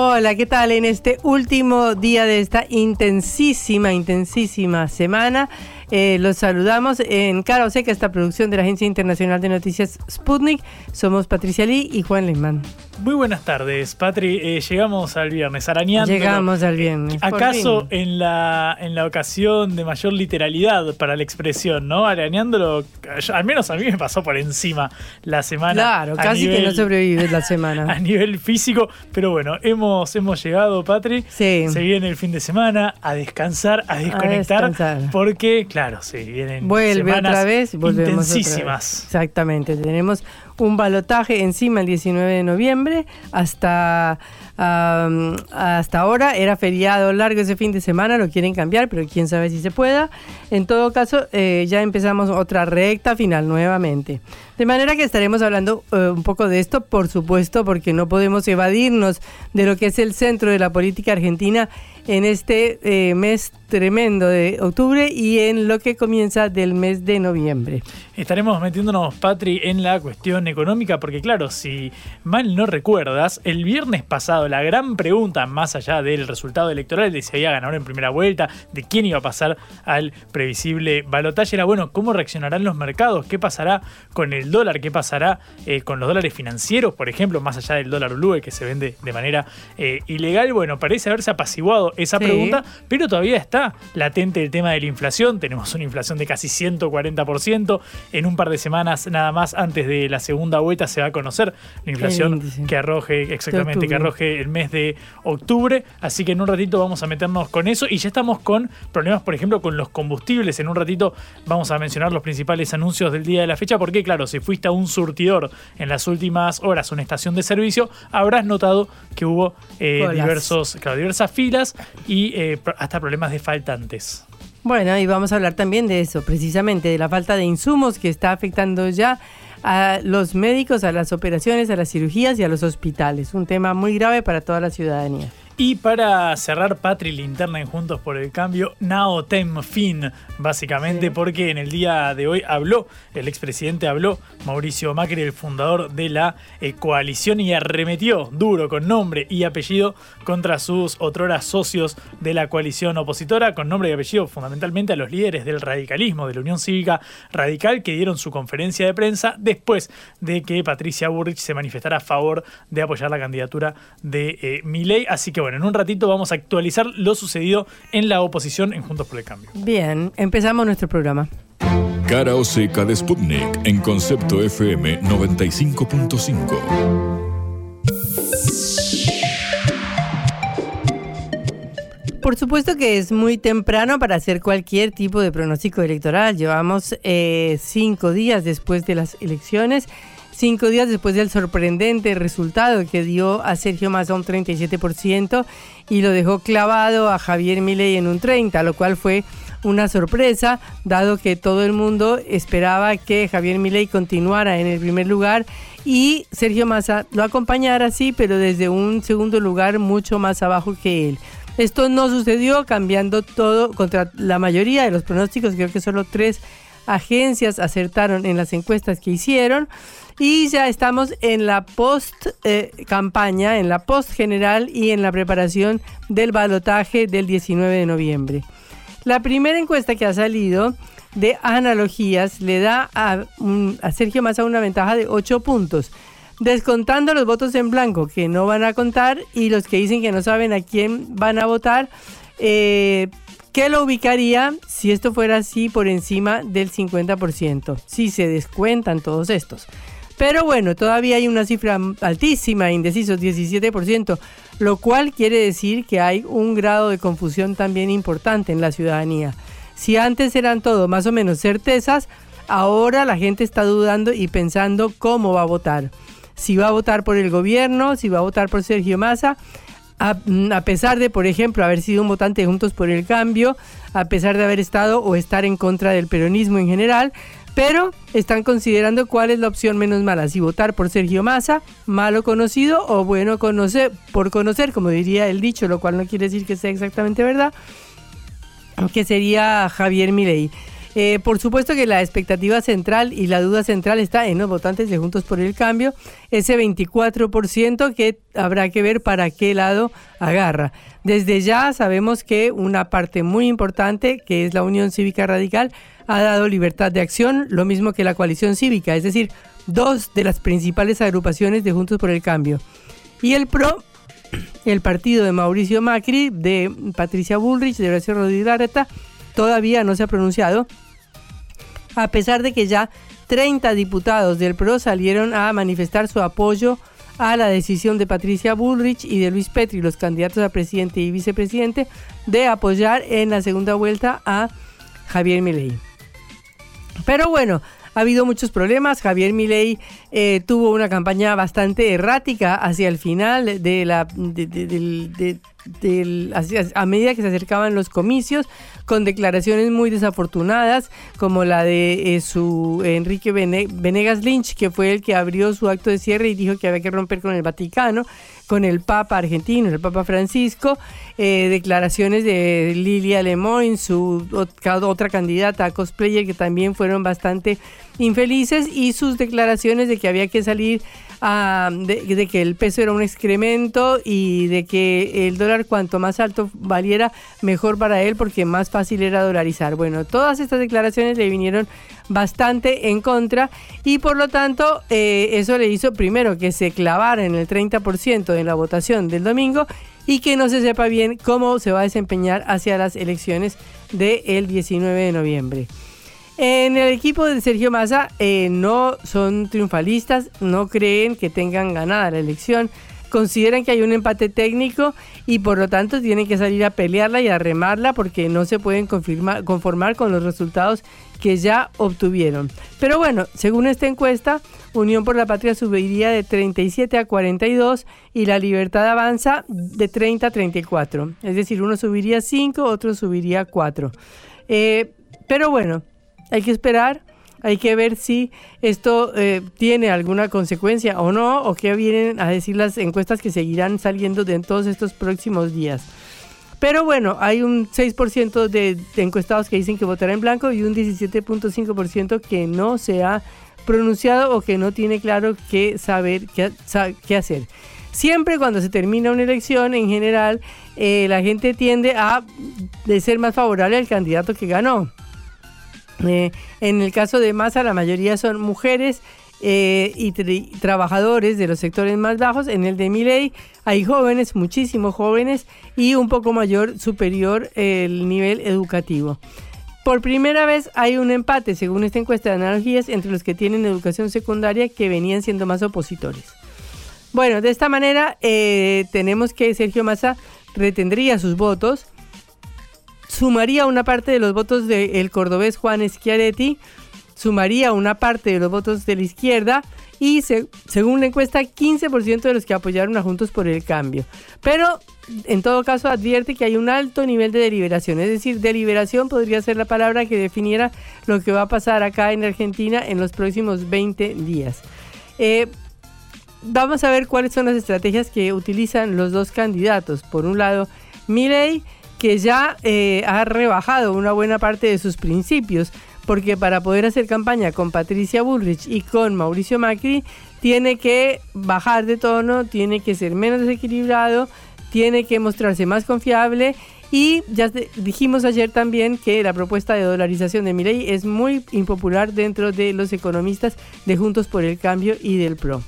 Hola, ¿qué tal? En este último día de esta intensísima, intensísima semana, eh, los saludamos en Cara o Seca, esta producción de la Agencia Internacional de Noticias Sputnik. Somos Patricia Lee y Juan Lehmann. Muy buenas tardes, Patri. Eh, llegamos al viernes, arañando. Llegamos al viernes. ¿Acaso en la, en la ocasión de mayor literalidad para la expresión, ¿no? Arañándolo, al menos a mí me pasó por encima la semana. Claro, casi que no sobrevives la semana. a nivel físico, pero bueno, hemos, hemos llegado, Patri. Sí. Se viene el fin de semana a descansar, a desconectar, A descansar. porque, claro, sí, vienen Vuelve semanas otra vez, volvemos otra vez. intensísimas. Exactamente, tenemos un balotaje encima el 19 de noviembre hasta am, hasta ahora era feriado largo ese fin de semana, lo quieren cambiar, pero quién sabe si se pueda. En todo caso, eh, ya empezamos otra recta final nuevamente. De manera que estaremos hablando eh, un poco de esto, por supuesto, porque no podemos evadirnos de lo que es el centro de la política argentina en este eh, mes tremendo de octubre y en lo que comienza del mes de noviembre. Estaremos metiéndonos, Patri, en la cuestión económica, porque claro, si mal no recuerdas, el viernes pasado la gran pregunta, más allá del resultado electoral, de si había ganador en primera vuelta, de quién iba a pasar al previsible balotaje, era bueno, ¿cómo reaccionarán los mercados? ¿Qué pasará con el dólar? ¿Qué pasará eh, con los dólares financieros, por ejemplo, más allá del dólar blue que se vende de manera eh, ilegal? Bueno, parece haberse apaciguado esa Sí. pregunta, pero todavía está latente el tema de la inflación. Tenemos una inflación de casi 140%. En un par de semanas, nada más antes de la segunda vuelta, se va a conocer la inflación que arroje, exactamente, que arroje el mes de octubre. Así que en un ratito vamos a meternos con eso. Y ya estamos con problemas, por ejemplo, con los combustibles. En un ratito vamos a mencionar los principales anuncios del día de la fecha. Porque, claro, si fuiste a un surtidor en las últimas horas, una estación de servicio, habrás notado que hubo eh, diversos, claro, diversas filas y eh, hasta problemas de Bueno, y vamos a hablar también de eso, precisamente de la falta de insumos que está afectando ya a los médicos, a las operaciones, a las cirugías y a los hospitales. Un tema muy grave para toda la ciudadanía. Y para cerrar Patri Linterna en Juntos por el Cambio, Now Tem Fin, básicamente, porque en el día de hoy habló, el expresidente habló, Mauricio Macri, el fundador de la eh, coalición, y arremetió duro con nombre y apellido contra sus otroras socios de la coalición opositora, con nombre y apellido fundamentalmente a los líderes del radicalismo, de la Unión Cívica Radical, que dieron su conferencia de prensa después de que Patricia Burrich se manifestara a favor de apoyar la candidatura de eh, Milei. Así que bueno, en un ratito vamos a actualizar lo sucedido en la oposición en Juntos por el Cambio. Bien, empezamos nuestro programa. Cara o seca de Sputnik en Concepto FM 95.5. Por supuesto que es muy temprano para hacer cualquier tipo de pronóstico electoral. Llevamos eh, cinco días después de las elecciones, cinco días después del sorprendente resultado que dio a Sergio Massa un 37% y lo dejó clavado a Javier Milei en un 30%, lo cual fue una sorpresa, dado que todo el mundo esperaba que Javier Milei continuara en el primer lugar y Sergio Massa lo acompañara, sí, pero desde un segundo lugar mucho más abajo que él. Esto no sucedió, cambiando todo contra la mayoría de los pronósticos. Creo que solo tres agencias acertaron en las encuestas que hicieron. Y ya estamos en la post eh, campaña, en la post general y en la preparación del balotaje del 19 de noviembre. La primera encuesta que ha salido de analogías le da a, Sergio Massa una ventaja de 8 puntos. descontando los votos en blanco que no van a contar y los que dicen que no saben a quién van a votar, eh, ¿qué lo ubicaría si esto fuera así por encima del 50%? Si se descuentan todos estos. Pero bueno, todavía hay una cifra altísima, indecisos, 17%, lo cual quiere decir que hay un grado de confusión también importante en la ciudadanía. Si antes eran todo más o menos certezas, ahora la gente está dudando y pensando cómo va a votar. Si va a votar por el gobierno, si va a votar por Sergio Massa, a, a, pesar de, por ejemplo, haber sido un votante de Juntos por el Cambio, a pesar de haber estado o estar en contra del peronismo en general, pero están considerando cuál es la opción menos mala, si votar por Sergio Massa, malo conocido o bueno conocer, por conocer, como diría el dicho, lo cual no quiere decir que sea exactamente verdad, que sería Javier Milei. Eh, por supuesto que la expectativa central y la duda central está en los votantes de Juntos por el Cambio, ese 24% que habrá que ver para qué lado agarra. Desde ya sabemos que una parte muy importante, que es la Unión Cívica Radical, ha dado libertad de acción, lo mismo que la coalición cívica, es decir, dos de las principales agrupaciones de Juntos por el Cambio. Y el PRO, el partido de Mauricio Macri, de Patricia Bullrich, de Horacio Rodríguez Larreta, todavía no se ha pronunciado, a pesar de que ya 30 diputados del PRO salieron a manifestar su apoyo a la decisión de Patricia Bullrich y de Luis Petri, los candidatos a presidente y vicepresidente, de apoyar en la segunda vuelta a Javier Milei. Pero bueno, ha habido muchos problemas. Javier Milei eh, tuvo una campaña bastante errática hacia el final de la de, a medida que se acercaban los comicios, con declaraciones muy desafortunadas, como la de eh, su Enrique Venegas Lynch, que fue el que abrió su acto de cierre y dijo que había que romper con el Vaticano, con el Papa argentino, el Papa Francisco, eh, declaraciones de Lilia Lemoyne, su otra candidata a cosplayer, que también fueron bastante infelices, y sus declaraciones de que había que salir de, que el peso era un excremento y de que el dólar cuanto más alto valiera, mejor para él porque más fácil era dolarizar. Bueno, todas estas declaraciones le vinieron bastante en contra y por lo tanto eh, eso le hizo primero que se clavara en el 30% en la votación del domingo y que no se sepa bien cómo se va a desempeñar hacia las elecciones del 19 de noviembre. En el equipo de Sergio Massa eh, no son triunfalistas, no creen que tengan ganada la elección, consideran que hay un empate técnico y por lo tanto tienen que salir a pelearla y a remarla porque no se pueden conformar con los resultados que ya obtuvieron. Pero bueno, según esta encuesta, Unión por la Patria subiría de 37 a 42 y la Libertad avanza de 30 a 34. Es decir, uno subiría 5, otro subiría 4. Eh, pero bueno, hay que esperar, hay que ver si esto eh, tiene alguna consecuencia o no, o qué vienen a decir las encuestas que seguirán saliendo de en todos estos próximos días. Pero bueno, hay un 6% de, de, encuestados que dicen que votará en blanco y un 17.5% que no se ha pronunciado o que no tiene claro qué saber, qué, hacer. Siempre cuando se termina una elección, en general, eh, la gente tiende a de ser más favorable al candidato que ganó. Eh, en el caso de Massa, la mayoría son mujeres eh, y trabajadores de los sectores más bajos. En el de Miley hay jóvenes, muchísimos jóvenes y un poco mayor, superior el nivel educativo. Por primera vez hay un empate, según esta encuesta de analogías, entre los que tienen educación secundaria que venían siendo más opositores. Bueno, de esta manera eh, tenemos que Sergio Massa retendría sus votos sumaría una parte de los votos del cordobés Juan Schiaretti, sumaría una parte de los votos de la izquierda y según la encuesta 15% de los que apoyaron a Juntos por el Cambio. Pero en todo caso advierte que hay un alto nivel de deliberación, es decir, deliberación podría ser la palabra que definiera lo que va a pasar acá en Argentina en los próximos 20 días. Eh, vamos a ver cuáles son las estrategias que utilizan los dos candidatos. Por un lado, Milei que ya eh, ha rebajado una buena parte de sus principios, porque para poder hacer campaña con Patricia Bullrich y con Mauricio Macri, tiene que bajar de tono, tiene que ser menos desequilibrado, tiene que mostrarse más confiable y ya dijimos ayer también que la propuesta de dolarización de Milei es muy impopular dentro de los economistas de Juntos por el Cambio y del PRO.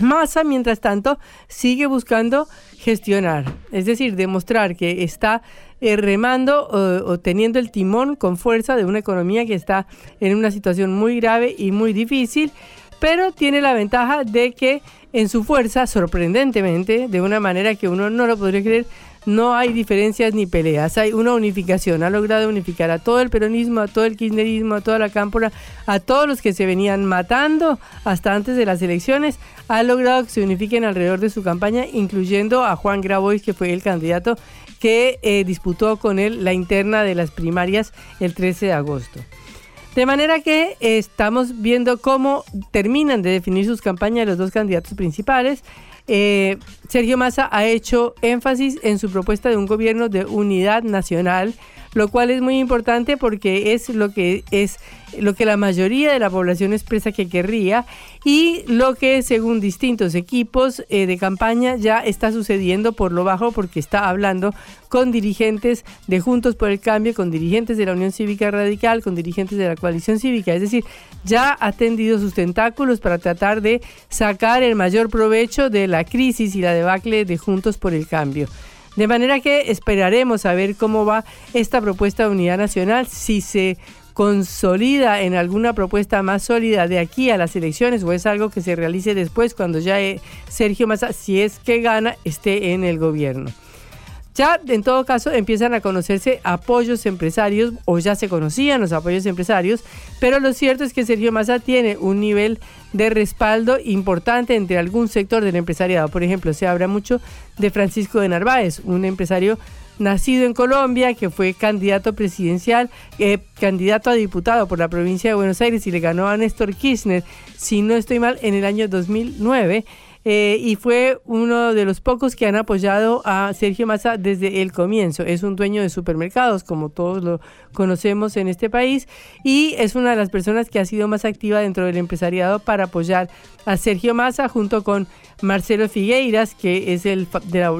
Massa, mientras tanto, sigue buscando gestionar, es decir, demostrar que está eh, remando o, teniendo el timón con fuerza de una economía que está en una situación muy grave y muy difícil, pero tiene la ventaja de que en su fuerza, sorprendentemente, de una manera que uno no lo podría creer, no hay diferencias ni peleas, hay una unificación. Ha logrado unificar a todo el peronismo, a todo el kirchnerismo, a toda la cámpora, a todos los que se venían matando hasta antes de las elecciones. Ha logrado que se unifiquen alrededor de su campaña, incluyendo a Juan Grabois, que fue el candidato que eh, disputó con él la interna de las primarias el 13 de agosto. De manera que estamos viendo cómo terminan de definir sus campañas los dos candidatos principales. Eh, Sergio Massa ha hecho énfasis en su propuesta de un gobierno de unidad nacional, lo cual es muy importante porque es lo que es lo que la mayoría de la población expresa que querría y lo que según distintos equipos eh, de campaña ya está sucediendo por lo bajo porque está hablando con dirigentes de Juntos por el Cambio, con dirigentes de la Unión Cívica Radical, con dirigentes de la coalición cívica, es decir, ya ha tendido sus tentáculos para tratar de sacar el mayor provecho de la crisis y la debacle de Juntos por el Cambio. De manera que esperaremos a ver cómo va esta propuesta de unidad nacional, si se consolida en alguna propuesta más sólida de aquí a las elecciones o es algo que se realice después cuando ya eh, Sergio Massa, si es que gana, esté en el gobierno. Ya en todo caso empiezan a conocerse apoyos empresarios o ya se conocían los apoyos empresarios, pero lo cierto es que Sergio Massa tiene un nivel de respaldo importante entre algún sector del empresariado. Por ejemplo, se habla mucho de Francisco de Narváez, un empresario nacido en Colombia, que fue candidato presidencial, eh, candidato a diputado por la provincia de Buenos Aires y le ganó a Néstor Kirchner, si no estoy mal, en el año 2009. Eh, y fue uno de los pocos que han apoyado a Sergio Massa desde el comienzo. Es un dueño de supermercados, como todos lo conocemos en este país, y es una de las personas que ha sido más activa dentro del empresariado para apoyar a Sergio Massa junto con Marcelo Figueiras, que es el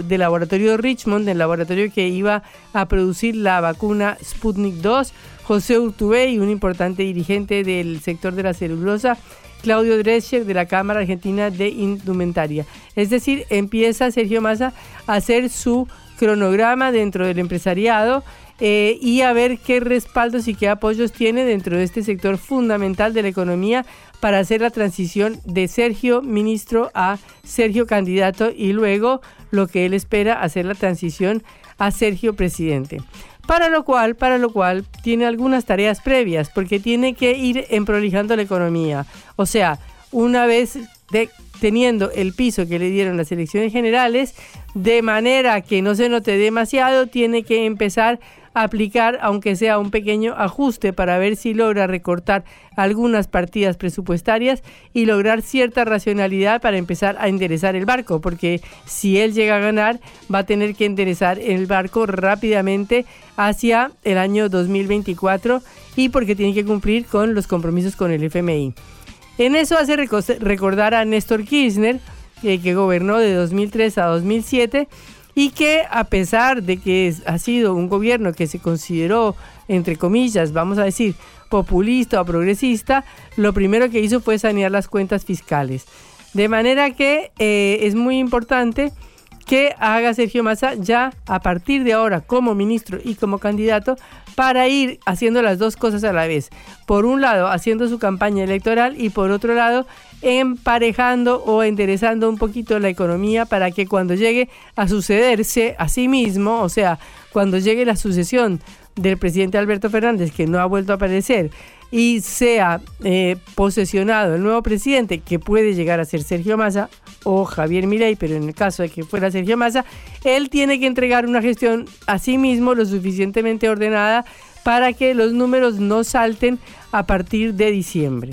del laboratorio Richmond, el laboratorio que iba a producir la vacuna Sputnik 2, José Urtubey, un importante dirigente del sector de la celulosa, Claudio Drescher de la Cámara Argentina de Indumentaria. Es decir, empieza Sergio Massa a hacer su cronograma dentro del empresariado eh, y a ver qué respaldos y qué apoyos tiene dentro de este sector fundamental de la economía para hacer la transición de Sergio ministro a Sergio candidato y luego lo que él espera hacer la transición a Sergio presidente. Para lo cual, para lo cual tiene algunas tareas previas, porque tiene que ir emprolijando la economía. O sea, una vez de, teniendo el piso que le dieron las elecciones generales, de manera que no se note demasiado, tiene que empezar aplicar, aunque sea un pequeño ajuste, para ver si logra recortar algunas partidas presupuestarias y lograr cierta racionalidad para empezar a enderezar el barco, porque si él llega a ganar, va a tener que enderezar el barco rápidamente hacia el año 2024 y porque tiene que cumplir con los compromisos con el FMI. En eso hace recordar a Néstor Kirchner, eh, que gobernó de 2003 a 2007 y que a pesar de que ha sido un gobierno que se consideró, entre comillas, vamos a decir, populista o progresista, lo primero que hizo fue sanear las cuentas fiscales. De manera que eh, es muy importante que haga Sergio Massa ya a partir de ahora como ministro y como candidato para ir haciendo las dos cosas a la vez. Por un lado, haciendo su campaña electoral y por otro lado, emparejando o enderezando un poquito la economía para que cuando llegue a sucederse a sí mismo, o sea, cuando llegue la sucesión del presidente Alberto Fernández, que no ha vuelto a aparecer, y sea eh, posesionado el nuevo presidente, que puede llegar a ser Sergio Massa o Javier Milei, pero en el caso de que fuera Sergio Massa, él tiene que entregar una gestión a sí mismo lo suficientemente ordenada para que los números no salten a partir de diciembre.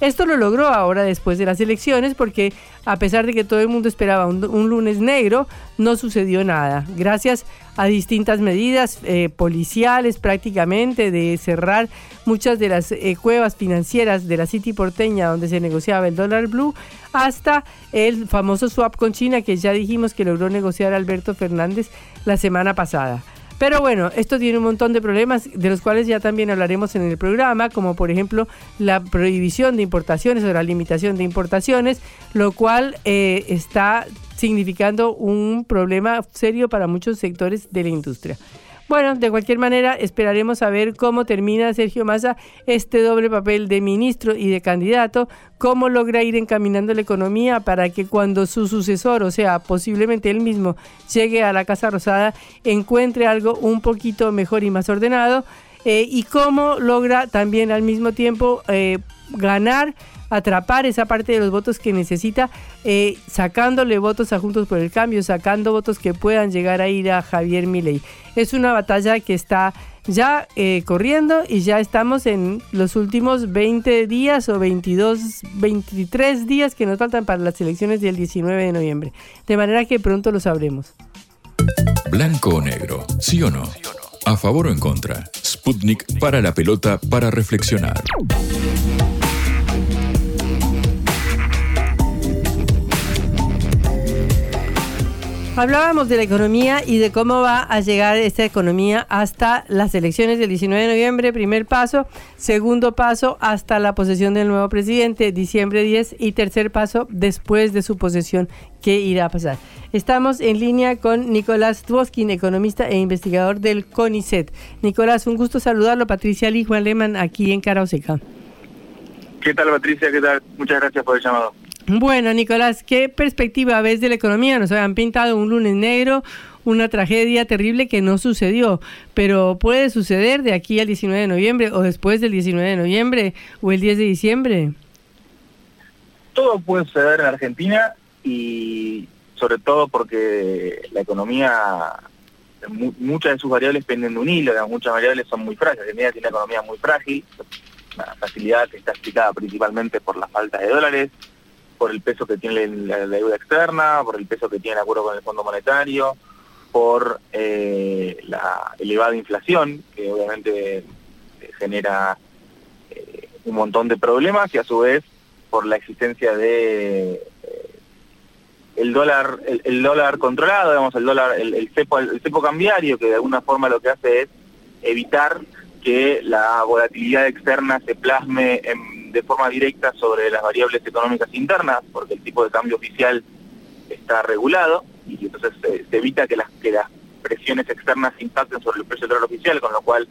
Esto lo logró ahora después de las elecciones porque a pesar de que todo el mundo esperaba un, lunes negro, no sucedió nada. Gracias a distintas medidas eh, policiales prácticamente de cerrar muchas de las eh, cuevas financieras de la City porteña donde se negociaba el dólar blue hasta el famoso swap con China que ya dijimos que logró negociar Alberto Fernández la semana pasada. Pero bueno, esto tiene un montón de problemas de los cuales ya también hablaremos en el programa, como por ejemplo la prohibición de importaciones o la limitación de importaciones, lo cual eh, está significando un problema serio para muchos sectores de la industria. Bueno, de cualquier manera, esperaremos a ver cómo termina Sergio Massa este doble papel de ministro y de candidato, cómo logra ir encaminando la economía para que cuando su sucesor, o sea, posiblemente él mismo, llegue a la Casa Rosada, encuentre algo un poquito mejor y más ordenado, eh, y cómo logra también al mismo tiempo eh, ganar atrapar esa parte de los votos que necesita, eh, sacándole votos a Juntos por el Cambio, sacando votos que puedan llegar a ir a Javier Milei. Es una batalla que está ya eh, corriendo y ya estamos en los últimos 20 días o 22, 23 días que nos faltan para las elecciones del 19 de noviembre. De manera que pronto lo sabremos. Blanco o negro, sí o no. A favor o en contra. Sputnik para la pelota para reflexionar. Hablábamos de la economía y de cómo va a llegar esta economía hasta las elecciones del 19 de noviembre, primer paso, segundo paso hasta la posesión del nuevo presidente, diciembre 10 y tercer paso después de su posesión, ¿qué irá a pasar? Estamos en línea con Nicolás Dvoskin, economista e investigador del CONICET. Nicolás, un gusto saludarlo. Patricia Lee, Juan Lehmann, aquí en Carauseca. ¿Qué tal, Patricia? ¿Qué tal? Muchas gracias por el llamado. Bueno, Nicolás, ¿qué perspectiva ves de la economía? Nos habían pintado un lunes negro, una tragedia terrible que no sucedió, pero puede suceder de aquí al 19 de noviembre o después del 19 de noviembre o el 10 de diciembre. Todo puede suceder en Argentina y sobre todo porque la economía, muchas de sus variables penden de un hilo, muchas variables son muy frágiles. Argentina tiene una economía muy frágil, una facilidad que está explicada principalmente por la falta de dólares, por el peso que tiene la, deuda externa, por el peso que tiene el acuerdo con el Fondo Monetario, por eh, la elevada inflación, que obviamente eh, genera eh, un montón de problemas, y a su vez por la existencia de el dólar el, dólar controlado, digamos, el dólar el, el, cepo, el cepo cambiario, que de alguna forma lo que hace es evitar que la volatilidad externa se plasme en de forma directa sobre las variables económicas internas, porque el tipo de cambio oficial está regulado y entonces se, evita que las, que las presiones externas impacten sobre el precio del dólar oficial, con lo cual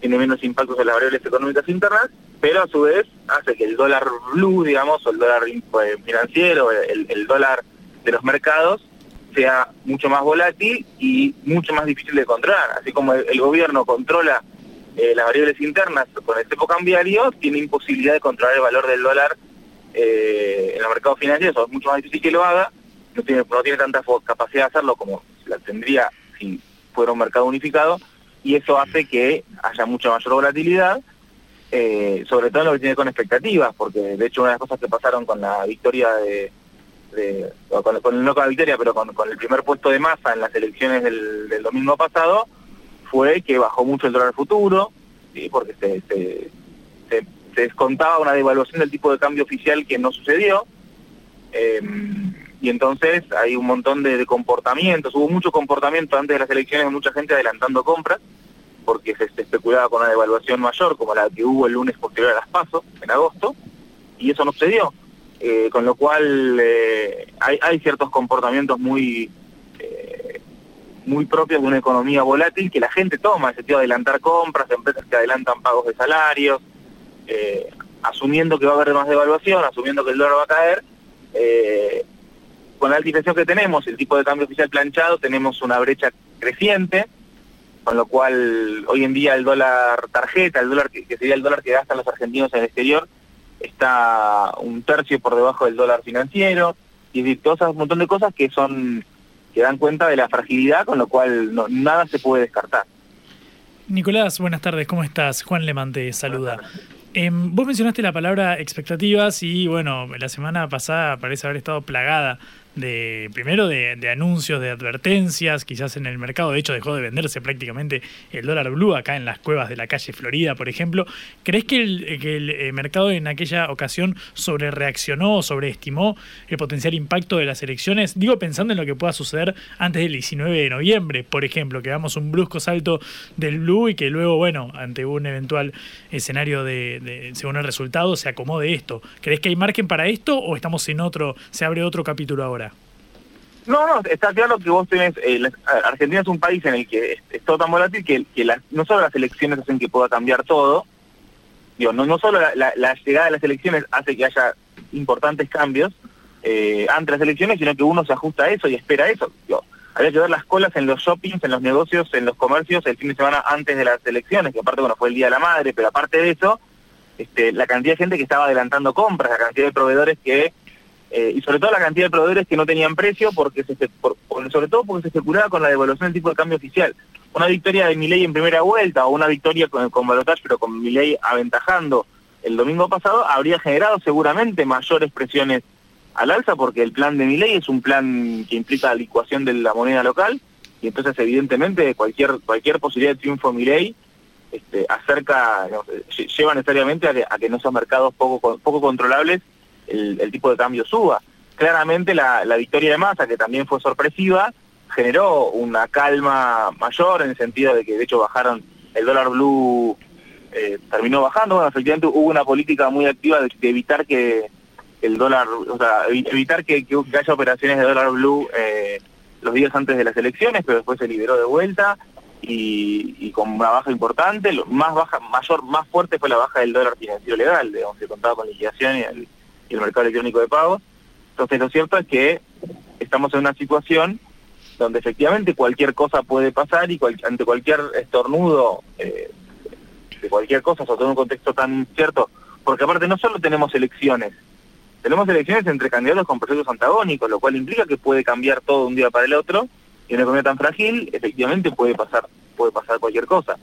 tiene menos impactos en las variables económicas internas, pero a su vez hace que el dólar blue, digamos, o el dólar pues, financiero, el, dólar de los mercados, sea mucho más volátil y mucho más difícil de controlar. Así como el gobierno controla eh, las variables internas con el cepo cambiario, tiene imposibilidad de controlar el valor del dólar eh, en los mercados financieros, es mucho más difícil que lo haga, no tiene, no tiene tanta capacidad de hacerlo como la tendría si fuera un mercado unificado, y eso hace que haya mucha mayor volatilidad, eh, sobre todo en lo que tiene con expectativas, porque de hecho una de las cosas que pasaron con la victoria de, con, con, no con la victoria, pero con, el primer puesto de masa en las elecciones del, del domingo pasado, fue que bajó mucho el dólar futuro, porque se, descontaba una devaluación del tipo de cambio oficial que no sucedió. Em, y entonces hay un montón de, comportamientos, hubo mucho comportamiento antes de las elecciones, mucha gente adelantando compras, porque se, especulaba con una devaluación mayor, como la que hubo el lunes posterior a las pasos, en agosto, y eso no sucedió. Eh, con lo cual eh, hay, hay, ciertos comportamientos muy muy propios de una economía volátil que la gente toma, ese tipo de adelantar compras, empresas que adelantan pagos de salarios, eh, asumiendo que va a haber más devaluación, asumiendo que el dólar va a caer. Eh, con la altificación que tenemos, el tipo de cambio oficial planchado, tenemos una brecha creciente, con lo cual hoy en día el dólar tarjeta, el dólar que, sería el dólar que gastan los argentinos en el exterior, está un tercio por debajo del dólar financiero, y cosas, un montón de cosas que son que dan cuenta de la fragilidad, con lo cual no, nada se puede descartar. Nicolás, buenas tardes, ¿cómo estás? Juan Le te saluda. Em, vos mencionaste la palabra expectativas y bueno, la semana pasada parece haber estado plagada de primero de, anuncios, de advertencias, quizás en el mercado, de hecho dejó de venderse prácticamente el dólar blue acá en las cuevas de la calle Florida, por ejemplo. ¿Crees que el, que el eh, mercado en aquella ocasión sobre reaccionó, sobreestimó el potencial impacto de las elecciones? Digo pensando en lo que pueda suceder antes del 19 de noviembre, por ejemplo, que hagamos un brusco salto del blue y que luego, bueno, ante un eventual escenario de, de según el resultado, se acomode esto. ¿Crees que hay margen para esto o estamos en otro, se abre otro capítulo ahora? No, no, está claro que vos tenés, eh, Argentina es un país en el que es, todo tan volátil que, no solo las elecciones hacen que pueda cambiar todo, digo, no, solo la, llegada de las elecciones hace que haya importantes cambios eh, ante las elecciones, sino que uno se ajusta a eso y espera eso. Había que ver las colas en los shoppings, en los negocios, en los comercios el fin de semana antes de las elecciones, que aparte, bueno, fue el Día de la Madre, pero aparte de eso, este, la cantidad de gente que estaba adelantando compras, la cantidad de proveedores que eh, y sobre todo la cantidad de proveedores que no tenían precio, porque se, sobre todo porque se especulaba con la devaluación del tipo de cambio oficial. Una victoria de Milei en primera vuelta o una victoria con, con Balotage, pero con Milei aventajando el domingo pasado, habría generado seguramente mayores presiones al alza, porque el plan de Milei es un plan que implica la licuación de la moneda local, y entonces evidentemente cualquier cualquier posibilidad de triunfo de este, acerca, lleva necesariamente a que, a que en esos mercados poco, poco controlables el, tipo de cambio suba. Claramente la, victoria de Massa, que también fue sorpresiva, generó una calma mayor en el sentido de que de hecho bajaron el dólar blue eh, terminó bajando, bueno, efectivamente hubo una política muy activa de, evitar que el dólar, o sea, evitar que, haya operaciones de dólar blue eh, los días antes de las elecciones, pero después se liberó de vuelta y, con una baja importante, lo más baja, mayor, más fuerte fue la baja del dólar financiero legal, de donde se contaba con liquidación y el, el mercado electrónico de pagos. Entonces lo cierto es que estamos en una situación donde efectivamente cualquier cosa puede pasar y ante cualquier estornudo eh, de cualquier cosa, sobre todo en un contexto tan incierto, porque aparte no solo tenemos elecciones, tenemos elecciones entre candidatos con procesos antagónicos, lo cual implica que puede cambiar todo un día para el otro, y en una economía tan frágil, efectivamente puede pasar, puede pasar cualquier cosa.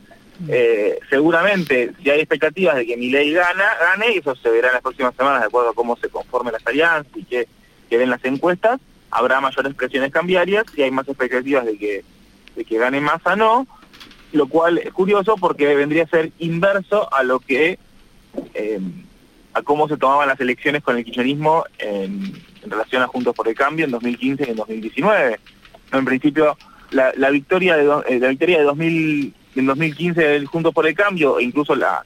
Eh, seguramente, si hay expectativas de que mi ley gana, gane, y eso se verá en las próximas semanas de acuerdo a cómo se conformen las alianzas y que, que ven las encuestas, habrá mayores presiones cambiarias, si hay más expectativas de que, de que gane Massa no, lo cual es curioso porque vendría a ser inverso a lo que, eh, a cómo se tomaban las elecciones con el kirchnerismo en, relación a Juntos por el Cambio en 2015 y en 2019. En principio, la, la victoria de eh, la victoria de 2000 en 2015 el Juntos por el Cambio e incluso la,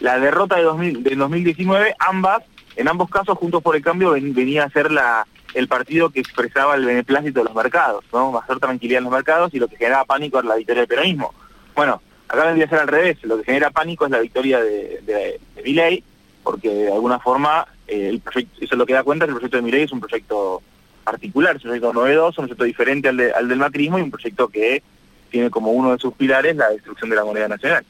la, derrota de, 2000, de 2019, ambas, en ambos casos Juntos por el Cambio venía a ser la, el partido que expresaba el beneplácito de los mercados, ¿no? Mayor tranquilidad en los mercados y lo que generaba pánico era la victoria del peronismo. Bueno, acá vendría a ser al revés, lo que genera pánico es la victoria de, de, de porque de alguna forma eh, el proyecto, eso es lo que da cuenta que el proyecto de Milei es un proyecto particular, es un proyecto novedoso, un proyecto diferente al, al del macrismo y un proyecto que tiene como uno de sus pilares la destrucción de la moneda nacional.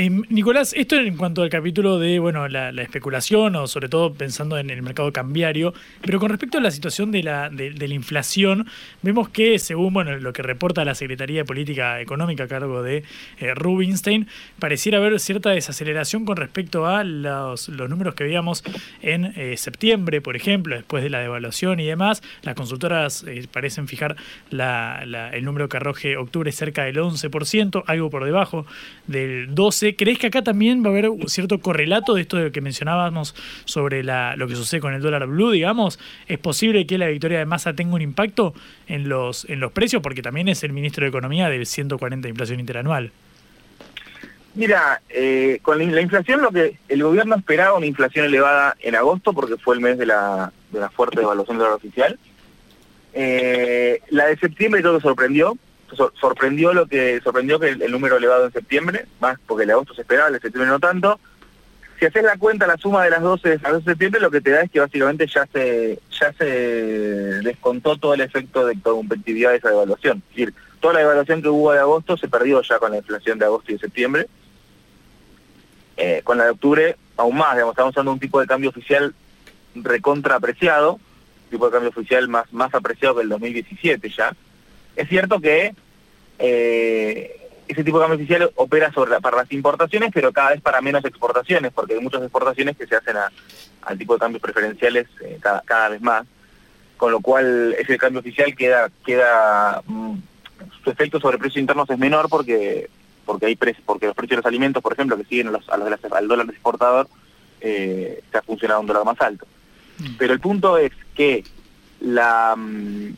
Eh, Nicolás, esto en cuanto al capítulo de bueno la, especulación o sobre todo pensando en el mercado cambiario, pero con respecto a la situación de la, inflación, vemos que según lo que reporta la Secretaría de Política Económica a cargo de eh, Rubinstein, pareciera haber cierta desaceleración con respecto a los, números que veíamos en eh, septiembre, por ejemplo, después de la devaluación y demás. Las consultoras eh, parecen fijar el número que arroje octubre cerca del 11%, algo por debajo del 12%. ¿Crees que acá también va a haber un cierto correlato de esto de que mencionábamos sobre la, lo que sucede con el dólar blue, digamos? ¿Es posible que la victoria de Massa tenga un impacto en los, en los precios? Porque también es el ministro de Economía del 140 de inflación interanual. Mira, eh, con la inflación lo que el gobierno esperaba una inflación elevada en agosto porque fue el mes de la, de la fuerte devaluación del dólar oficial. Eh, la de septiembre que sorprendió, sorprendió lo que sorprendió que el, número elevado en septiembre, más porque el agosto se esperaba, el de septiembre no tanto. Si haces la cuenta, la suma de las 12 de septiembre, lo que te da es que básicamente ya se ya se descontó todo el efecto de competitividad de esa devaluación. Es decir, toda la devaluación que hubo de agosto se perdió ya con la inflación de agosto y de septiembre. Eh, con la de octubre, aún más, digamos, estamos usando un tipo de cambio oficial recontra apreciado, tipo de cambio oficial más, más apreciado que el 2017 ya. Es cierto que eh, ese tipo de cambio oficial opera sobre para las importaciones, pero cada vez para menos exportaciones, porque hay muchas exportaciones que se hacen a, al tipo de cambios preferenciales eh, cada, vez más. con lo cual ese cambio oficial queda, queda mm, su efecto sobre precios internos es menor porque porque hay porque los precios de los alimentos, por ejemplo, que siguen a los, a los de al dólar exportador, eh, se ha funcionado un dólar más alto. Pero el punto es que la, mm,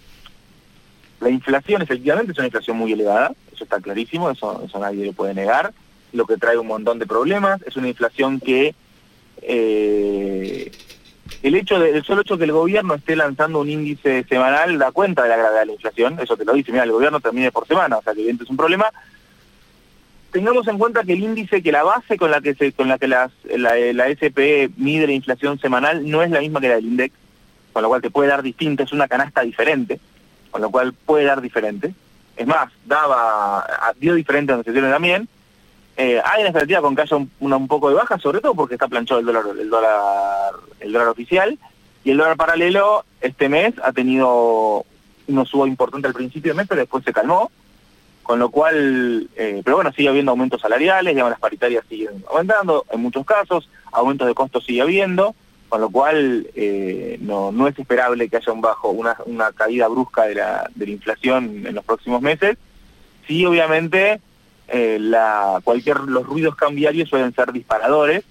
la inflación efectivamente es una inflación muy elevada, eso está clarísimo, eso, eso nadie lo puede negar, lo que trae un montón de problemas, es una inflación que eh, el hecho de, el solo hecho que el gobierno esté lanzando un índice semanal da cuenta de la gravedad de la inflación, eso te lo dice, mira, el gobierno termine por semana, o sea que evidentemente es un problema. Tengamos en cuenta que el índice, que la base con la que se, con la que las, la, la SPE mide la inflación semanal no es la misma que la del INDEX, con lo cual te puede dar distinta, es una canasta diferente, con lo cual puede dar diferente. Es más, daba, dio diferente en sesión también, eh, hay una expectativa con que haya un, poco de baja, sobre todo porque está planchado el dólar, el dólar, el dólar oficial, y el dólar paralelo este mes ha tenido una suba importante al principio del mes, pero después se calmó, con lo cual, eh, pero bueno, sigue habiendo aumentos salariales, digamos, las paritarias siguen aumentando, en muchos casos, aumentos de costos sigue habiendo, con lo cual eh, no, no es esperable que haya un bajo, una, una caída brusca de la, de la inflación en los próximos meses. Sí, obviamente, eh, la, cualquier, los ruidos cambiarios suelen ser disparadores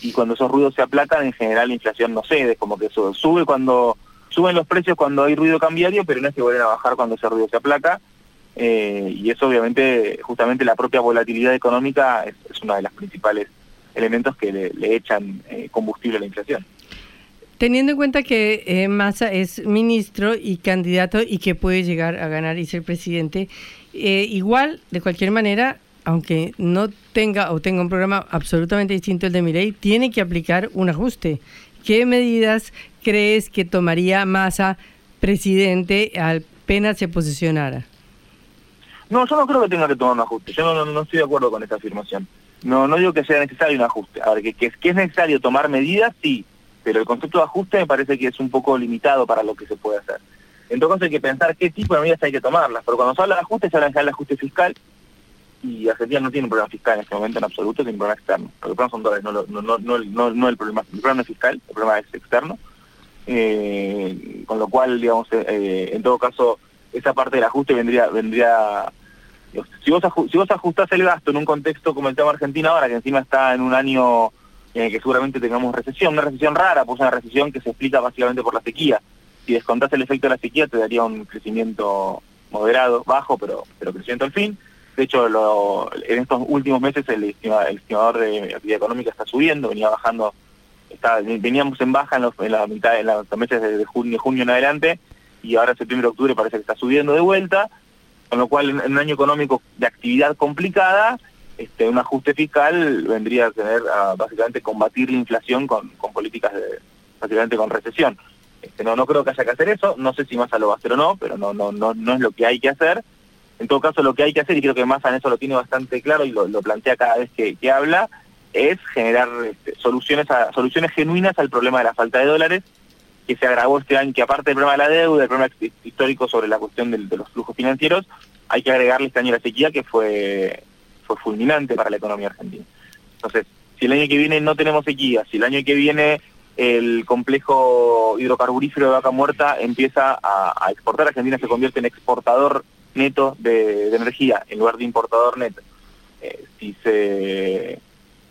y cuando esos ruidos se aplacan, en general la inflación no cede, como que eso sube cuando suben los precios cuando hay ruido cambiario, pero no es que vuelven a bajar cuando ese ruido se aplaca. Eh, y eso obviamente, justamente la propia volatilidad económica es, uno de los principales elementos que le, echan combustible a la inflación. Teniendo en cuenta que eh, Massa es ministro y candidato y que puede llegar a ganar y ser presidente, igual, de cualquier manera, aunque no tenga o tenga un programa absolutamente distinto al de mi ley, tiene que aplicar un ajuste. ¿Qué medidas crees que tomaría Massa presidente apenas se posicionara? No, yo no creo que tenga que tomar un ajuste. Yo no, estoy de acuerdo con esta afirmación. No, no digo que sea necesario un ajuste. A ver, que, que, que es necesario tomar medidas, sí, pero el concepto de ajuste me parece que es un poco limitado para lo que se puede hacer. En todo caso hay que pensar qué tipo de medidas hay que tomarlas, pero cuando se habla de ajuste se habla de ajuste fiscal, y Argentina no tiene un problema fiscal en este momento en absoluto, tiene un problema externo. Lo que son dólares, no, no, no, no, el problema, el problema es fiscal, el problema es externo. Eh, con lo cual, digamos, eh, en todo caso, esa parte del ajuste vendría, vendría si vos, si vos ajustás el gasto en un contexto como el tema Argentina ahora, que encima está en un año en que seguramente tengamos recesión, una recesión rara, pues una recesión que se explica básicamente por la sequía. Si descontás el efecto de la sequía te daría un crecimiento moderado, bajo, pero, pero crecimiento al fin. De hecho, en estos últimos meses el, estimador de actividad económica está subiendo, venía bajando, está, veníamos en baja en, los, la mitad, en los meses de, junio, junio en adelante, y ahora septiembre, octubre parece que está subiendo de vuelta, con lo cual en, un año económico de actividad complicada, este, un ajuste fiscal vendría a tener básicamente combatir la inflación con, políticas de, básicamente con recesión. Este, no, no creo que haya que hacer eso, no sé si Massa lo va a hacer o no, pero no, no, no, no es lo que hay que hacer. En todo caso, lo que hay que hacer, y creo que Massa en eso lo tiene bastante claro y lo, plantea cada vez que, habla, es generar este, soluciones, a, soluciones genuinas al problema de la falta de dólares, que se agravó este año, que aparte del problema de la deuda, el problema histórico sobre la cuestión de, los flujos financieros, hay que agregarle este año la sequía que fue, fue fulminante para la economía argentina. Entonces, si el año que viene no tenemos sequía, si el año que viene el complejo hidrocarburífero de vaca muerta empieza a, exportar, Argentina se convierte en exportador neto de, energía en lugar de importador neto. Eh, si se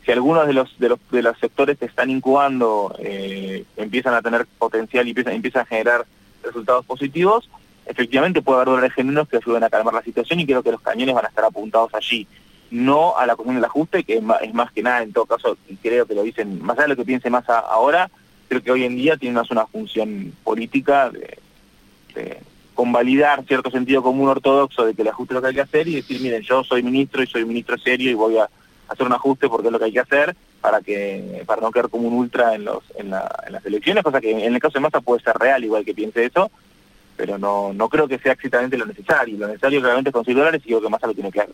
si algunos de los de los de los sectores que están incubando eh, empiezan a tener potencial y empiezan, a generar resultados positivos, efectivamente puede haber dólares genuinos que ayuden a calmar la situación y creo que los cañones van a estar apuntados allí, no a la cuestión del ajuste, que es más, que nada, en todo caso, y creo que lo dicen, más allá de lo que piense más ahora, creo que hoy en día tiene más una función política de convalidar cierto sentido común ortodoxo de que el ajuste es lo que hay que hacer y decir, miren, yo soy ministro y soy ministro serio y voy a hacer un ajuste porque es lo que hay que hacer para que para no quedar como un ultra en los en, las elecciones, cosa que en el caso de Massa puede ser real igual que piense eso, pero no no creo que sea exactamente lo necesario. Lo necesario realmente es conseguir dólares y creo que Massa lo tiene claro.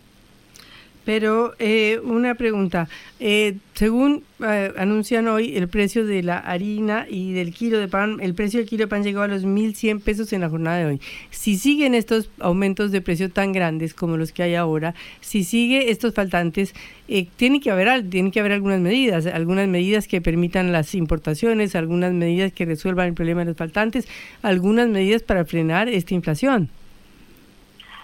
Pero eh, una pregunta, eh, según eh, anuncian hoy el precio de la harina y del kilo de pan, el precio del kilo de pan llegó a los 1.100 pesos en la jornada de hoy. Si siguen estos aumentos de precio tan grandes como los que hay ahora, si sigue estos faltantes, tiene que haber tiene que haber algunas medidas, algunas medidas que permitan las importaciones, algunas medidas que resuelvan el problema de los faltantes, algunas medidas para frenar esta inflación.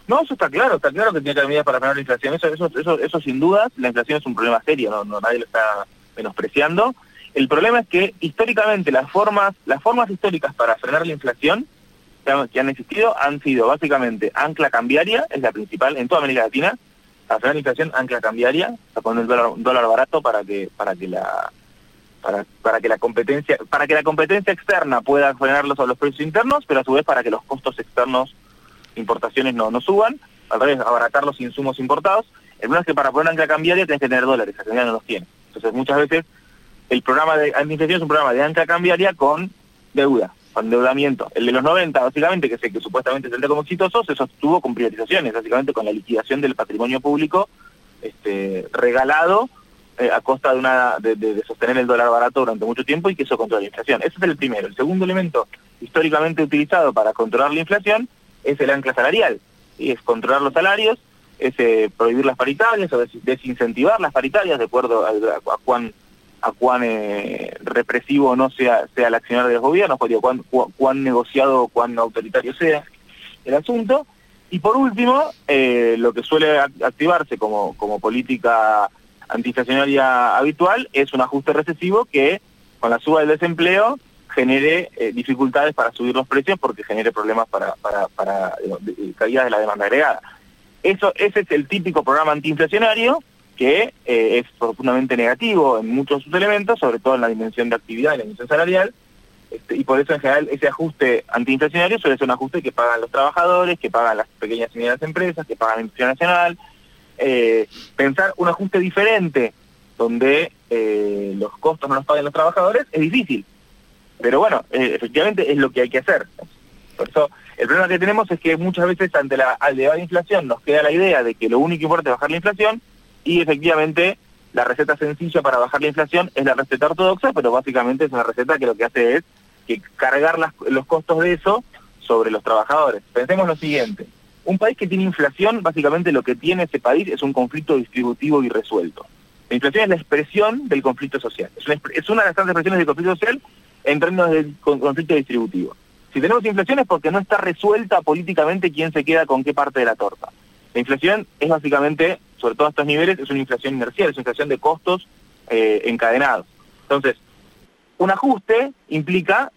No, eso está claro, está claro que tiene que haber medidas para frenar la inflación. Eso, eso, eso, eso sin duda, la inflación es un problema serio, no, nadie lo está menospreciando. El problema es que históricamente las formas, las formas históricas para frenar la inflación que han existido han sido básicamente ancla cambiaria, es la principal en toda América Latina, para frenar la inflación, ancla cambiaria, a poner el dólar, dólar barato para que, para que la para, para, que la competencia, para que la competencia externa pueda frenar los, los precios internos, pero a su vez para que los costos externos importaciones no, no suban, al revés, abaratar los insumos importados. El problema es que para poner ancla cambiaria tienes que tener dólares, Argentina no los tiene. Entonces muchas veces el programa de administración es un programa de ancla cambiaria con deuda, con endeudamiento. El de los 90, básicamente, que, sé que supuestamente es de como exitoso, se sostuvo con privatizaciones, básicamente con la liquidación del patrimonio público este, regalado eh, a costa de, una, de, sostener el dólar barato durante mucho tiempo y que eso controla la inflación. Ese es el primero. El segundo elemento históricamente utilizado para controlar la inflación es el ancla salarial, y es controlar los salarios, es eh, prohibir las paritarias o desincentivar las paritarias de acuerdo a, cuán a cuán eh, represivo no sea sea el accionar de los gobiernos, cuán, cuán negociado o cuán autoritario sea el asunto. Y por último, eh, lo que suele activarse como, como política antiinflacionaria habitual es un ajuste recesivo que con la suba del desempleo genere eh, dificultades para subir los precios porque genere problemas para, para, para caída de la demanda agregada. Eso, ese es el típico programa antiinflacionario que eh, es profundamente negativo en muchos de sus elementos, sobre todo en la dimensión de actividad y la dimensión salarial, este, y por eso en general ese ajuste antiinflacionario suele ser un ajuste que pagan los trabajadores, que pagan las pequeñas y medianas empresas, que pagan la industria nacional. Eh, pensar un ajuste diferente donde los costos no los paguen los trabajadores es difícil. Pero bueno, eh, efectivamente es lo que hay que hacer. Por eso, el problema que tenemos es que muchas veces ante la elevada inflación nos queda la idea de que lo único que importa es bajar la inflación y efectivamente la receta sencilla para bajar la inflación es la receta ortodoxa, pero básicamente es una receta que lo que hace es que cargar los costos de eso sobre los trabajadores. Pensemos lo siguiente, un país que tiene inflación, básicamente lo que tiene ese país es un conflicto distributivo irresuelto. La inflación es la expresión del conflicto social, es una, es una de las tantas expresiones del conflicto social en términos del conflicto distributivo. Si tenemos inflación es porque no está resuelta políticamente quién se queda con qué parte de la torta. La inflación es básicamente, sobre todo a estos niveles, es una inflación inercial, es una inflación de costos eh, encadenados. Entonces, un ajuste implica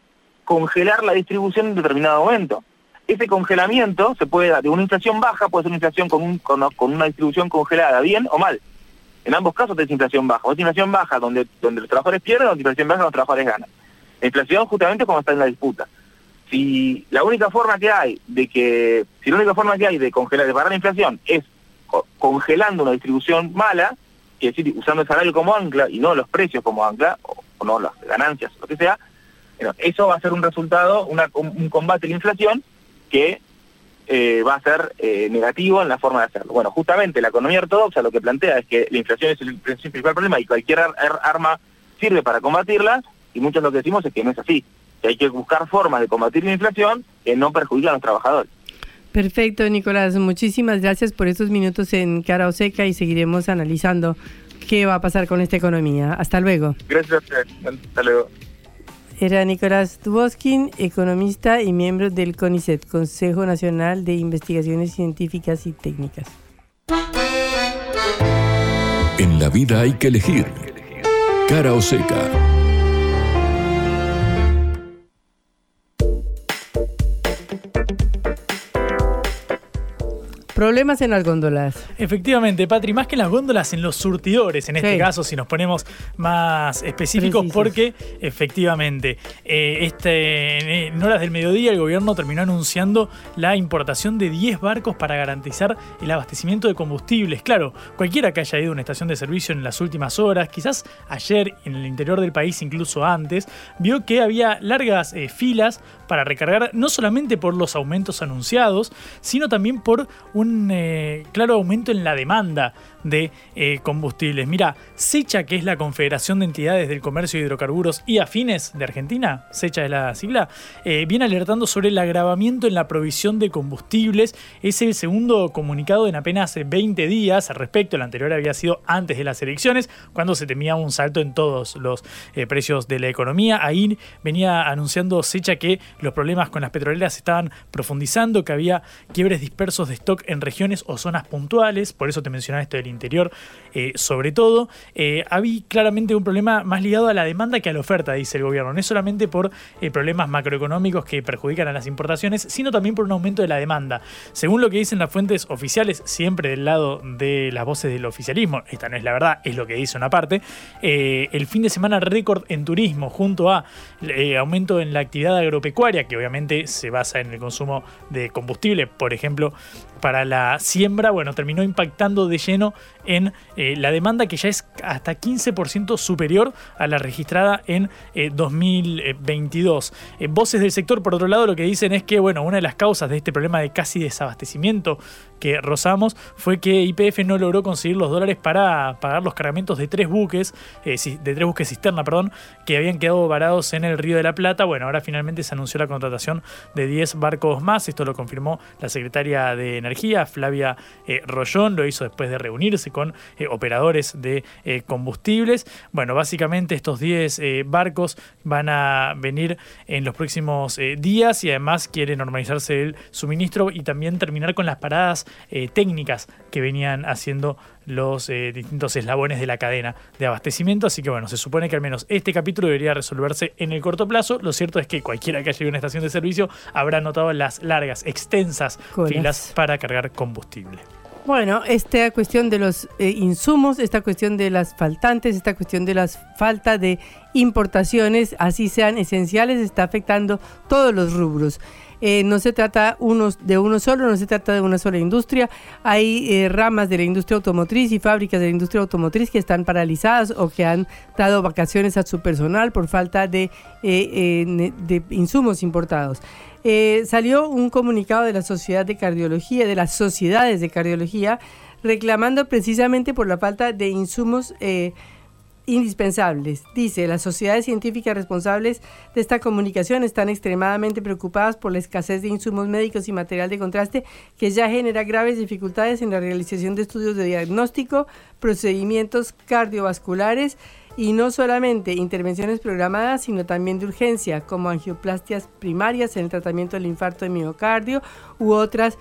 congelar la distribución en determinado momento. Ese congelamiento se puede dar de una inflación baja, puede ser una inflación con, un, con, una distribución congelada, bien o mal. En ambos casos es inflación baja. O es inflación baja donde, donde los trabajadores pierden o inflación baja donde los trabajadores ganan. La inflación justamente como está en la disputa. Si la única forma que hay de que, si la única forma que hay de congelar, de parar la inflación es congelando una distribución mala, es decir, usando el salario como ancla y no los precios como ancla, o, no las ganancias, lo que sea, eso va a ser un resultado, un, combate a la inflación que eh, va a ser eh, negativo en la forma de hacerlo. Bueno, justamente la economía ortodoxa lo que plantea es que la inflación es el principal problema y cualquier arma sirve para combatirla, y muchos lo que decimos es que no es así, que hay que buscar formas de combatir la inflación que no perjudican a los trabajadores. Perfecto, Nicolás. Muchísimas gracias por estos minutos en Cara o Seca y seguiremos analizando qué va a pasar con esta economía. Hasta luego. Gracias a usted. Hasta luego. Era Nicolás Duboskin, economista y miembro del CONICET, Consejo Nacional de Investigaciones Científicas y Técnicas. En la vida hay que elegir. Cara o seca. Problemas en las góndolas. Efectivamente, Patri, más que en las góndolas, en los surtidores, en este caso, si nos ponemos más específicos, porque efectivamente, eh, este, en horas del mediodía el gobierno terminó anunciando la importación de 10 barcos para garantizar el abastecimiento de combustibles. Claro, cualquiera que haya ido a una estación de servicio en las últimas horas, quizás ayer en el interior del país, incluso antes, vio que había largas eh, filas para recargar, no solamente por los aumentos anunciados, sino también por un eh, claro aumento en la demanda de eh, combustibles. Mira, SECHA, que es la Confederación de Entidades del Comercio de Hidrocarburos y Afines de Argentina, SECHA es la sigla, eh, viene alertando sobre el agravamiento en la provisión de combustibles. Es el segundo comunicado en apenas 20 días al respecto. El anterior había sido antes de las elecciones, cuando se temía un salto en todos los precios de la economía. Ahí venía anunciando SECHA que los problemas con las petroleras estaban profundizando, que había quiebres dispersos de stock en regiones o zonas puntuales. Por eso te mencionaba esto del interior, eh, sobre todo, eh, había claramente un problema más ligado a la demanda que a la oferta, dice el gobierno. No es solamente por eh, problemas macroeconómicos que perjudican a las importaciones, sino también por un aumento de la demanda. Según lo que dicen las fuentes oficiales, siempre del lado de las voces del oficialismo, esta no es la verdad, es lo que dice una parte, el fin de semana récord en turismo junto a aumento en la actividad agropecuaria, que obviamente se basa en el consumo de combustible, por ejemplo, para la siembra, bueno, terminó impactando de lleno en eh, la demanda que ya es hasta 15% superior a la registrada en 2022. Eh, eh, voces del sector, por otro lado, lo que dicen es que, bueno, una de las causas de este problema de casi desabastecimiento que rozamos fue que IPF no logró conseguir los dólares para pagar los cargamentos de tres buques, de tres buques cisterna, perdón, que habían quedado varados en el Río de la Plata. Bueno, ahora finalmente se anunció la contratación de 10 barcos más. Esto lo confirmó la secretaria de Energía, Flavia Rollón, lo hizo después de reunirse con eh, operadores de eh, combustibles. Bueno, básicamente estos 10 eh, barcos van a venir en los próximos días y además quiere normalizarse el suministro y también terminar con las paradas técnicas que venían haciendo los distintos eslabones de la cadena de abastecimiento. Así que bueno, se supone que al menos este capítulo debería resolverse en el corto plazo. Lo cierto es que cualquiera que haya ido a una estación de servicio habrá notado las largas, extensas filas para cargar combustible. Bueno, esta cuestión de los eh, insumos, esta cuestión de las faltantes, esta cuestión de la falta de importaciones, así sean esenciales, está afectando todos los rubros. Eh, no se trata de uno solo, no se trata de una sola industria. Hay eh, ramas de la industria automotriz y fábricas de la industria automotriz que están paralizadas o que han dado vacaciones a su personal por falta de, de insumos importados. Eh, salió un comunicado de la Sociedad de Cardiología, de las sociedades de cardiología, reclamando precisamente por la falta de insumos eh, indispensables. Dice, las sociedades científicas responsables de esta comunicación están extremadamente preocupadas por la escasez de insumos médicos y material de contraste que ya genera graves dificultades en la realización de estudios de diagnóstico, procedimientos cardiovasculares, y no solamente intervenciones programadas, sino también de urgencia, como angioplastias primarias en el tratamiento del infarto de miocardio u otras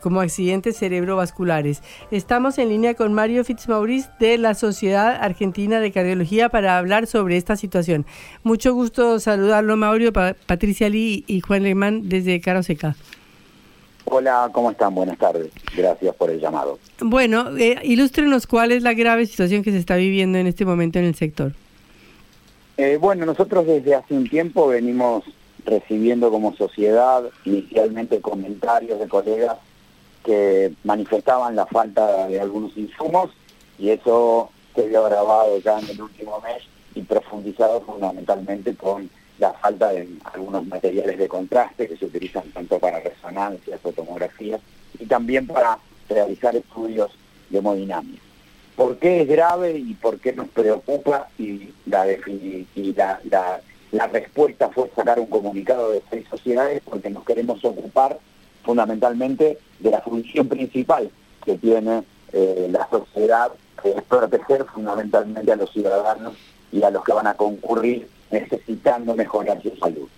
como accidentes cerebrovasculares. Estamos en línea con Mario Fitzmaurice de la Sociedad Argentina de Cardiología para hablar sobre esta situación. Mucho gusto saludarlo, Mario, Patricia Lee y Juan Lehmann desde Caroseca. Hola, ¿cómo están? Buenas tardes. Gracias por el llamado. Bueno, eh, ilústrenos cuál es la grave situación que se está viviendo en este momento en el sector. Eh, bueno, nosotros desde hace un tiempo venimos recibiendo como sociedad inicialmente comentarios de colegas que manifestaban la falta de algunos insumos y eso se vio grabado ya en el último mes y profundizado fundamentalmente con la falta de algunos materiales de contraste que se utilizan tanto para resonancias, fotomografías y también para realizar estudios de hemodinámica. ¿Por qué es grave y por qué nos preocupa? Y la, la, respuesta fue sacar un comunicado de seis sociedades porque nos queremos ocupar fundamentalmente de la función principal que tiene eh, la sociedad, que es proteger fundamentalmente a los ciudadanos y a los que van a concurrir necesitando mejorar su salud.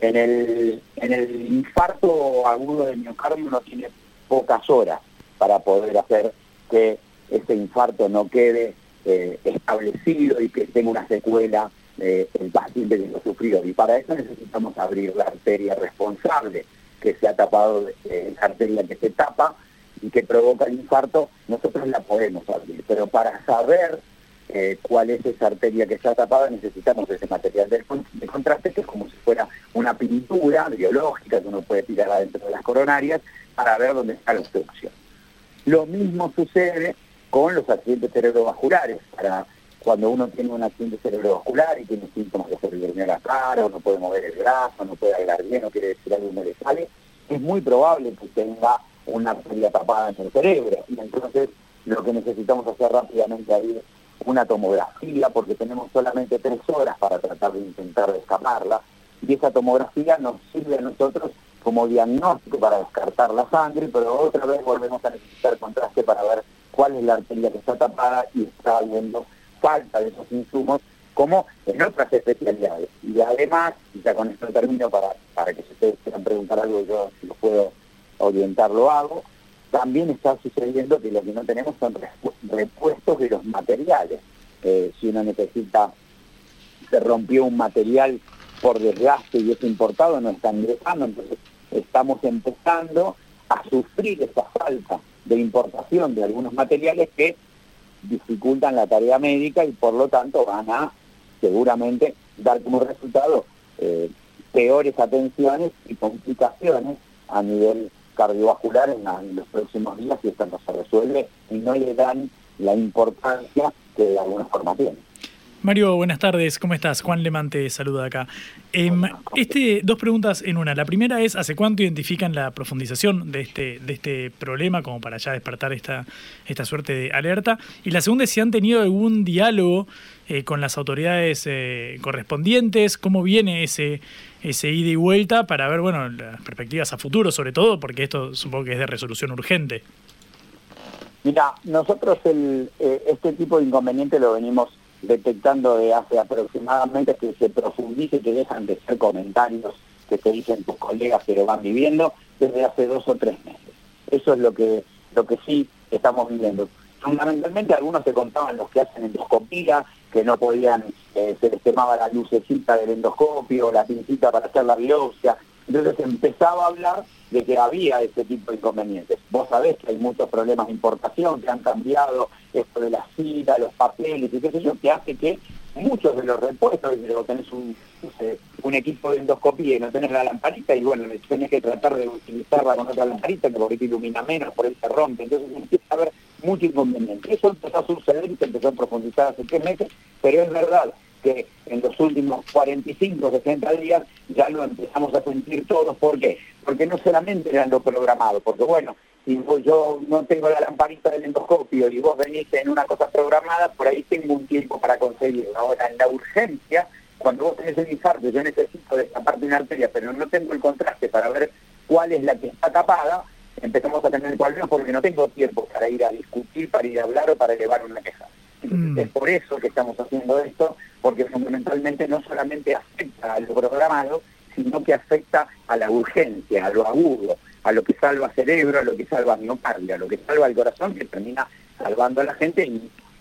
En el, en el infarto agudo de miocardio uno tiene pocas horas para poder hacer que ese infarto no quede eh, establecido y que tenga una secuela eh, el paciente que lo sufrió. Y para eso necesitamos abrir la arteria responsable que se ha tapado, eh, la arteria que se tapa y que provoca el infarto, nosotros la podemos abrir. Pero para saber eh, cuál es esa arteria que está tapada, necesitamos ese material de, contraste, que es como si fuera una pintura biológica que uno puede tirar adentro de las coronarias para ver dónde está la obstrucción. Lo mismo sucede con los accidentes cerebrovasculares. Para cuando uno tiene un accidente cerebrovascular y tiene síntomas de en la cara, o no puede mover el brazo, no puede hablar bien, no quiere decir algo no le sale, es muy probable que tenga una arteria tapada en el cerebro. Y entonces lo que necesitamos hacer rápidamente es una tomografía, porque tenemos solamente tres horas para tratar de intentar escaparla, y esa tomografía nos sirve a nosotros como diagnóstico para descartar la sangre, pero otra vez volvemos a necesitar contraste para ver cuál es la arteria que está tapada y está habiendo falta de esos insumos como en otras especialidades. Y además, y ya con esto termino para, para que si ustedes quieran preguntar algo, yo si lo puedo orientar, lo hago, también está sucediendo que lo que no tenemos son repuestos de los materiales. Eh, si uno necesita, se rompió un material por desgaste y es importado, no está ingresando, entonces estamos empezando a sufrir esa falta de importación de algunos materiales que dificultan la tarea médica y por lo tanto van a seguramente dar como resultado eh, peores atenciones y complicaciones a nivel cardiovascular en, los próximos días si esto no se resuelve y no le dan la importancia que de alguna forma tiene. Mario, buenas tardes, ¿cómo estás? Juan Lemante te saluda acá. Em, este, dos preguntas en una. La primera es, ¿hace cuánto identifican la profundización de este, de este problema como para ya despertar esta, esta suerte de alerta? Y la segunda es si han tenido algún diálogo eh, con las autoridades eh, correspondientes, cómo viene ese, ese ida y vuelta para ver bueno, las perspectivas a futuro, sobre todo, porque esto supongo que es de resolución urgente. Mira, nosotros el, eh, este tipo de inconveniente lo venimos detectando de hace aproximadamente que se profundice y que dejan de ser comentarios que te dicen tus colegas que lo van viviendo desde hace dos o tres meses. Eso es lo que, lo que sí estamos viviendo. Fundamentalmente algunos se contaban los que hacen endoscopía, que no podían, eh, se les quemaba la lucecita del endoscopio, la pincita para hacer la biopsia. Entonces empezaba a hablar de que había ese tipo de inconvenientes. Vos sabés que hay muchos problemas de importación que han cambiado esto de la cita, los papeles y qué sé yo, que hace que muchos de los repuestos, luego tenés un, un equipo de endoscopía y no tenés la lamparita y bueno, tenés que tratar de utilizarla con otra lamparita que por ahí ilumina menos, por ahí se rompe, entonces empieza a haber mucho inconveniente. Eso empezó a suceder y se empezó a profundizar hace tres meses, pero es verdad que en los últimos 45, 60 días ya lo empezamos a sentir todos. ¿Por qué? Porque no solamente era lo programado, porque bueno, si yo no tengo la lamparita del endoscopio y vos venís en una cosa programada, por ahí tengo un tiempo para conseguirlo. Ahora, en la urgencia, cuando vos tenés el infarto, yo necesito destaparte una arteria, pero no tengo el contraste para ver cuál es la que está tapada, empezamos a tener problemas porque no tengo tiempo para ir a discutir, para ir a hablar o para elevar una queja. Mm. Es por eso que estamos haciendo esto, afecta a lo programado, sino que afecta a la urgencia, a lo agudo, a lo que salva cerebro, a lo que salva miocardio, a lo que salva el corazón, que termina salvando a la gente,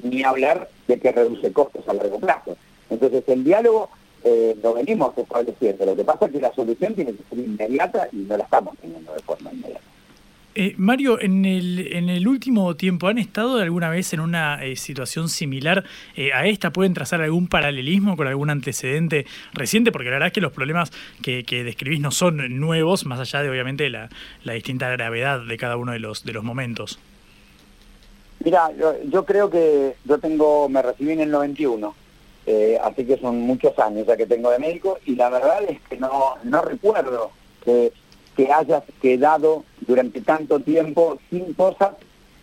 ni hablar de que reduce costos a largo plazo. Entonces el diálogo eh, lo venimos estableciendo, lo que pasa es que la solución tiene que ser inmediata y no la estamos teniendo de. Eh, Mario, en el, en el último tiempo, ¿han estado alguna vez en una eh, situación similar eh, a esta? ¿Pueden trazar algún paralelismo con algún antecedente reciente? Porque la verdad es que los problemas que, describís no son nuevos, más allá de obviamente la, distinta gravedad de cada uno de los, de los momentos. Mira, yo, creo que yo tengo, me recibí en el 91, así que son muchos años ya que tengo de médico, y la verdad es que no, no recuerdo que que hayas quedado durante tanto tiempo sin cosas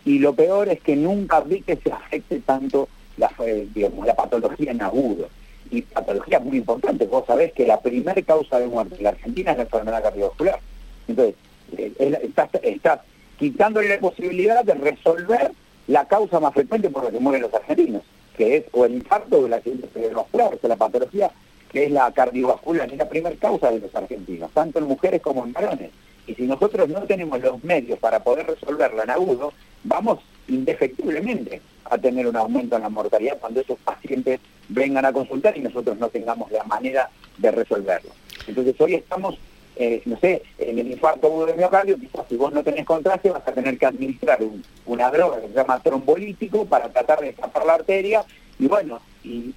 y lo peor es que nunca vi que se afecte tanto la, eh, la patología en agudo. Y patología muy importante, vos sabés que la primera causa de muerte en la Argentina es la enfermedad cardiovascular. Entonces, eh, estás, quitándole la posibilidad de resolver la causa más frecuente por la que mueren los argentinos, que es o el infarto o el accidente cerebrovascular, o sea, la patología que es la cardiovascular, es la primera causa de los argentinos, tanto en mujeres como en varones. Y si nosotros no tenemos los medios para poder resolverla en agudo, vamos indefectiblemente a tener un aumento en la mortalidad cuando esos pacientes vengan a consultar y nosotros no tengamos la manera de resolverlo. Entonces hoy estamos, eh, no sé, en el infarto agudo de miocardio, quizás si vos no tenés contraste vas a tener que administrar una droga que se llama trombolítico para tratar de escapar la arteria y bueno,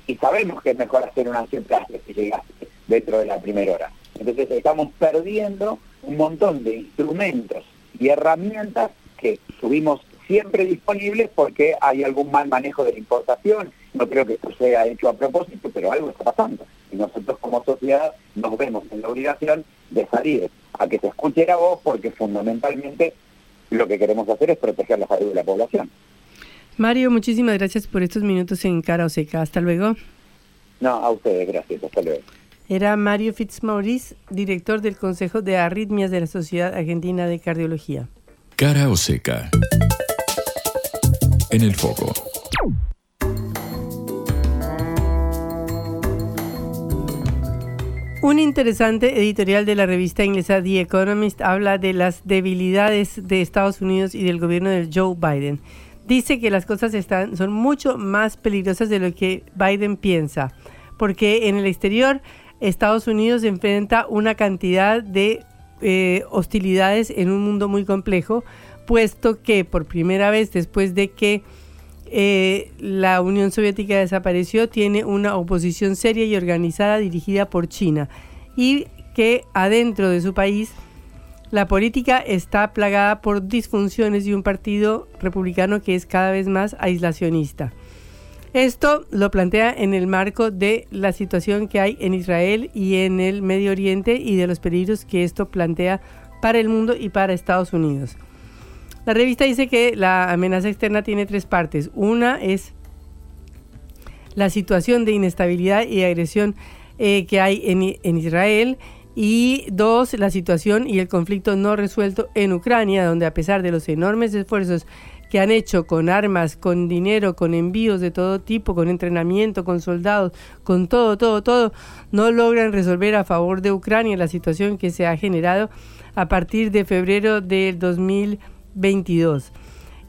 y, sabemos que es mejor hacer una angioplastia si llegaste dentro de la primera hora. Entonces estamos perdiendo un montón de instrumentos y herramientas que tuvimos siempre disponibles porque hay algún mal manejo de la importación. No creo que esto sea hecho a propósito, pero algo está pasando. Y nosotros como sociedad nos vemos en la obligación de salir a que se escuche la voz porque fundamentalmente lo que queremos hacer es proteger la salud de la población. Mario, muchísimas gracias por estos minutos en Cara o Seca. Hasta luego. No, a ustedes, gracias. Hasta luego. Era Mario Fitzmaurice, director del Consejo de Arritmias de la Sociedad Argentina de Cardiología. Cara o seca. En el foco. Un interesante editorial de la revista inglesa The Economist habla de las debilidades de Estados Unidos y del gobierno de Joe Biden. Dice que las cosas están, son mucho más peligrosas de lo que Biden piensa, porque en el exterior Estados Unidos enfrenta una cantidad de eh, hostilidades en un mundo muy complejo, puesto que por primera vez después de que eh, la Unión Soviética desapareció, tiene una oposición seria y organizada dirigida por China y que adentro de su país la política está plagada por disfunciones y un partido republicano que es cada vez más aislacionista. Esto lo plantea en el marco de la situación que hay en Israel y en el Medio Oriente y de los peligros que esto plantea para el mundo y para Estados Unidos. La revista dice que la amenaza externa tiene tres partes. Una es la situación de inestabilidad y agresión eh, que hay en, en Israel y dos, la situación y el conflicto no resuelto en Ucrania, donde a pesar de los enormes esfuerzos que han hecho con armas, con dinero, con envíos de todo tipo, con entrenamiento, con soldados, con todo, todo, todo, no logran resolver a favor de Ucrania la situación que se ha generado a partir de febrero del 2022.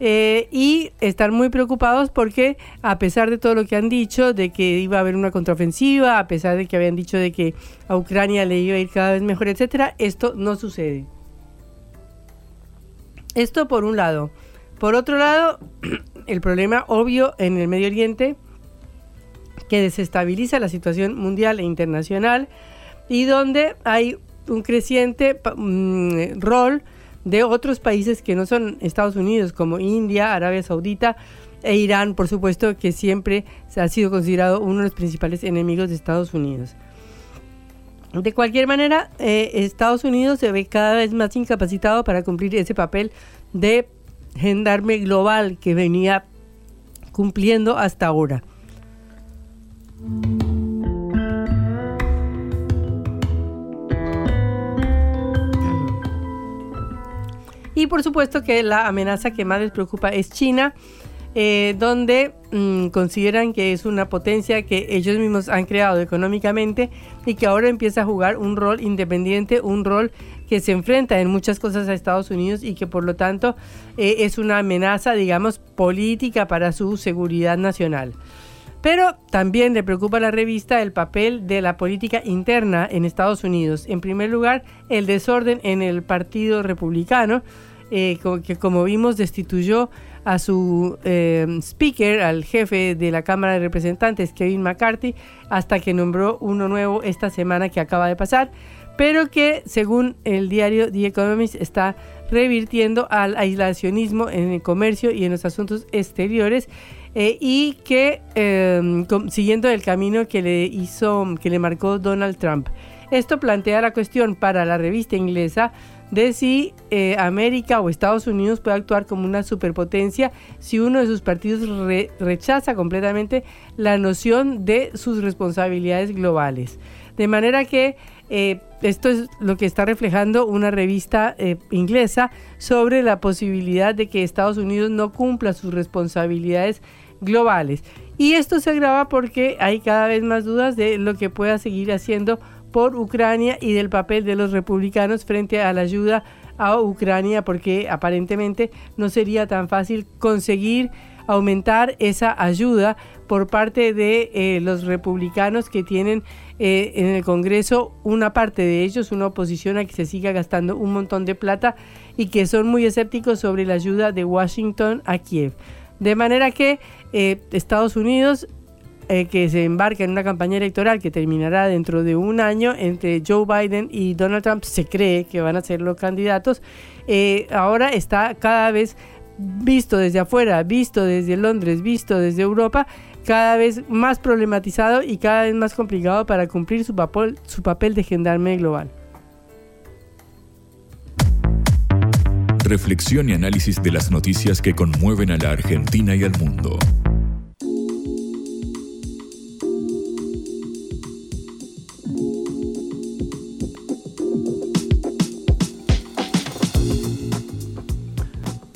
Eh, y están muy preocupados porque a pesar de todo lo que han dicho, de que iba a haber una contraofensiva, a pesar de que habían dicho de que a Ucrania le iba a ir cada vez mejor, etcétera, esto no sucede. Esto por un lado. Por otro lado, el problema obvio en el Medio Oriente que desestabiliza la situación mundial e internacional y donde hay un creciente mm, rol de otros países que no son Estados Unidos, como India, Arabia Saudita e Irán, por supuesto, que siempre ha sido considerado uno de los principales enemigos de Estados Unidos. De cualquier manera, eh, Estados Unidos se ve cada vez más incapacitado para cumplir ese papel de gendarme global que venía cumpliendo hasta ahora. Y por supuesto que la amenaza que más les preocupa es China, eh, donde mm, consideran que es una potencia que ellos mismos han creado económicamente y que ahora empieza a jugar un rol independiente, un rol que se enfrenta en muchas cosas a Estados Unidos y que por lo tanto eh, es una amenaza, digamos, política para su seguridad nacional. Pero también le preocupa a la revista el papel de la política interna en Estados Unidos. En primer lugar, el desorden en el Partido Republicano, eh, que como vimos destituyó a su eh, speaker, al jefe de la Cámara de Representantes, Kevin McCarthy, hasta que nombró uno nuevo esta semana que acaba de pasar, pero que según el diario The Economist está revirtiendo al aislacionismo en el comercio y en los asuntos exteriores eh, y que em, siguiendo el camino que le hizo, que le marcó Donald Trump. Esto plantea la cuestión para la revista inglesa de si eh, América o Estados Unidos puede actuar como una superpotencia si uno de sus partidos rechaza completamente la noción de sus responsabilidades globales. De manera que eh, esto es lo que está reflejando una revista eh, inglesa sobre la posibilidad de que Estados Unidos no cumpla sus responsabilidades globales. Y esto se agrava porque hay cada vez más dudas de lo que pueda seguir haciendo por Ucrania y del papel de los republicanos frente a la ayuda a Ucrania, porque aparentemente no sería tan fácil conseguir aumentar esa ayuda por parte de eh, los republicanos que tienen eh, en el Congreso una parte de ellos, una oposición a que se siga gastando un montón de plata y que son muy escépticos sobre la ayuda de Washington a Kiev. De manera que eh, Estados Unidos, que se embarca en una campaña electoral que terminará dentro de un año entre Joe Biden y Donald Trump, se cree que van a ser los candidatos, ahora está cada vez visto desde afuera, visto desde Londres, visto desde Europa, cada vez más problematizado y cada vez más complicado para cumplir su papel, su papel de gendarme global. reflexión y análisis de las noticias que conmueven a la Argentina y al mundo.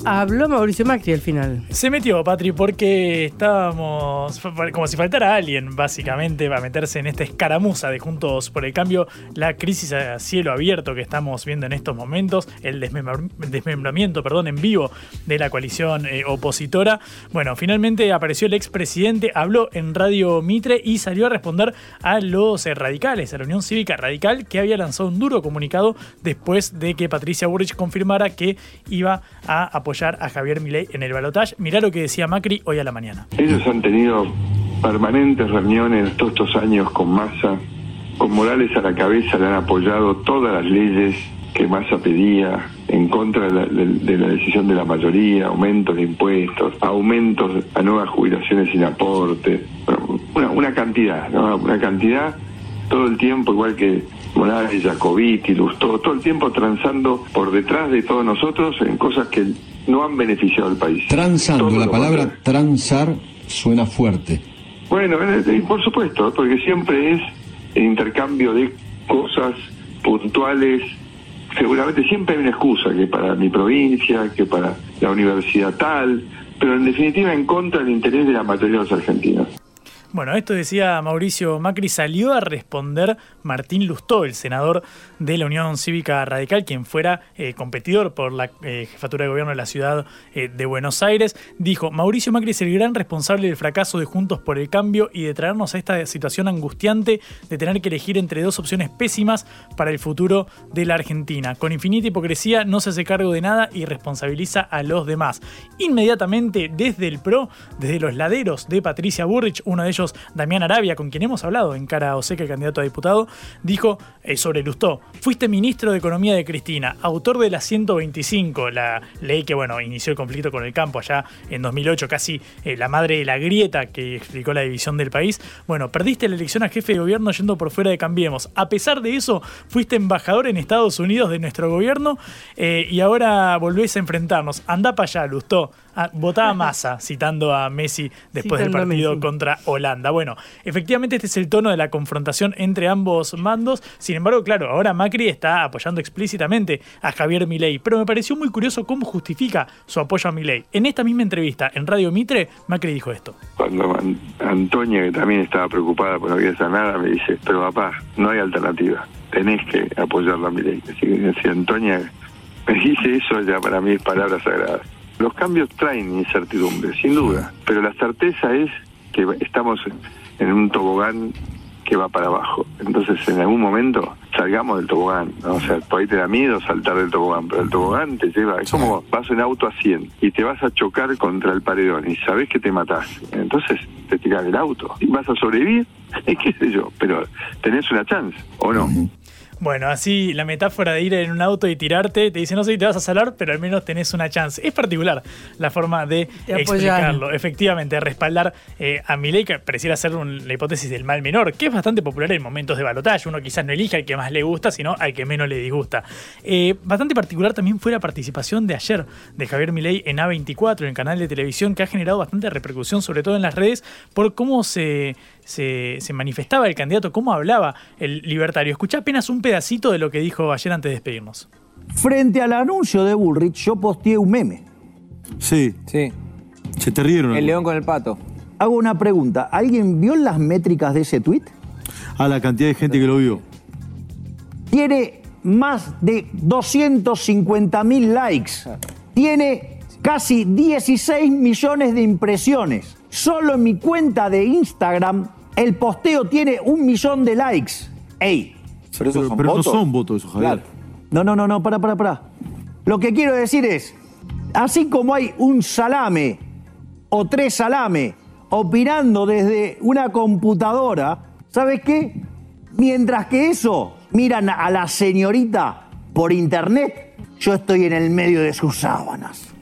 Habló Mauricio Macri al final. Se metió, Patri, porque estábamos como si faltara alguien, básicamente, para meterse en esta escaramuza de Juntos por el Cambio, la crisis a cielo abierto que estamos viendo en estos momentos, el desmembramiento perdón, en vivo de la coalición eh, opositora. Bueno, finalmente apareció el expresidente, habló en Radio Mitre y salió a responder a los eh, radicales, a la Unión Cívica Radical, que había lanzado un duro comunicado después de que Patricia Burrich confirmara que iba a apoyar a Javier Milei en el balotaje. Mirá lo que decía Macri hoy a la mañana. Ellos han tenido permanentes reuniones todos estos años con Massa, con Morales a la cabeza le han apoyado todas las leyes que Massa pedía en contra de la, decisión de la mayoría, aumentos de impuestos, aumentos a nuevas jubilaciones sin aporte, una, una cantidad, ¿no? una cantidad todo el tiempo, igual que Morales, Jacobiti, Lustó, todo el tiempo transando por detrás de todos nosotros en cosas que no han beneficiado al país. Transando, la palabra transar suena fuerte. Bueno, eh, eh, por supuesto, porque siempre es el intercambio de cosas puntuales. Seguramente siempre hay una excusa, que para mi provincia, que para la universidad tal, pero en definitiva en contra del interés de la mayoría de los argentinos. Bueno, esto decía Mauricio Macri, salió a responder Martín Lustó, el senador de la Unión Cívica Radical, quien fuera eh, competidor por la eh, jefatura de gobierno de la ciudad eh, de Buenos Aires. Dijo, Mauricio Macri es el gran responsable del fracaso de Juntos por el Cambio y de traernos a esta situación angustiante de tener que elegir entre dos opciones pésimas para el futuro de la Argentina. Con infinita hipocresía no se hace cargo de nada y responsabiliza a los demás. Inmediatamente desde el PRO, desde los laderos de Patricia Burrich, uno de ellos Damián Arabia, con quien hemos hablado en cara a Oseca, candidato a diputado, dijo eh, sobre Lustó, fuiste ministro de Economía de Cristina, autor de la 125, la ley que bueno, inició el conflicto con el campo allá en 2008, casi eh, la madre de la grieta que explicó la división del país. Bueno, perdiste la elección a jefe de gobierno yendo por fuera de Cambiemos. A pesar de eso, fuiste embajador en Estados Unidos de nuestro gobierno eh, y ahora volvés a enfrentarnos. Anda para allá, Lustó. Ah, votaba Massa, citando a Messi después del partido contra Holanda. Bueno, efectivamente este es el tono de la confrontación entre ambos mandos. Sin embargo, claro, ahora Macri está apoyando explícitamente a Javier Milei, pero me pareció muy curioso cómo justifica su apoyo a Milei. En esta misma entrevista en Radio Mitre, Macri dijo esto. Cuando Antonia, que también estaba preocupada por no había nada, me dice, pero papá, no hay alternativa, tenés que apoyarla a Milei. Así que si Antonia me dice eso, ya para mí es palabra sagrada. Los cambios traen incertidumbre, sin duda, pero la certeza es que estamos en un tobogán que va para abajo. Entonces, en algún momento salgamos del tobogán. O sea, por ahí te da miedo saltar del tobogán, pero el tobogán te lleva. Es como vas en auto a 100 y te vas a chocar contra el paredón y sabes que te matás. Entonces, te tiras del auto y vas a sobrevivir, qué sé yo, pero tenés una chance, ¿o no? Bueno, así la metáfora de ir en un auto y tirarte, te dice no sé si te vas a salar, pero al menos tenés una chance. Es particular la forma de, explicarlo. Efectivamente, respaldar eh, a Milei, que pareciera ser la hipótesis del mal menor, que es bastante popular en momentos de balotaje. Uno quizás no elige al que más le gusta, sino al que menos le disgusta. Eh, bastante particular también fue la participación de ayer de Javier Milei en A24, en el canal de televisión, que ha generado bastante repercusión, sobre todo en las redes, por cómo se se, manifestaba el candidato, cómo hablaba el libertario. Escuché apenas un pedacito de lo que dijo ayer antes de despedirnos. Frente al anuncio de Bullrich, yo posteé un meme. Sí. Sí. Se te rieron. El león con el pato. Hago una pregunta. ¿Alguien vio las métricas de ese tweet? A la cantidad de gente que lo vio. Tiene más de 250 mil likes. Tiene casi 16 millones de impresiones. Solo en mi cuenta de Instagram el posteo tiene un millón de likes. ¡Ey! Pero, esos son votos. no son votos esos, Javier. No, no, no, no, para, para, para. Lo que quiero decir es, así como hay un salame o tres salame opinando desde una computadora, ¿sabes qué? Mientras que eso miran a la señorita por internet, yo estoy en el medio de sus sábanas.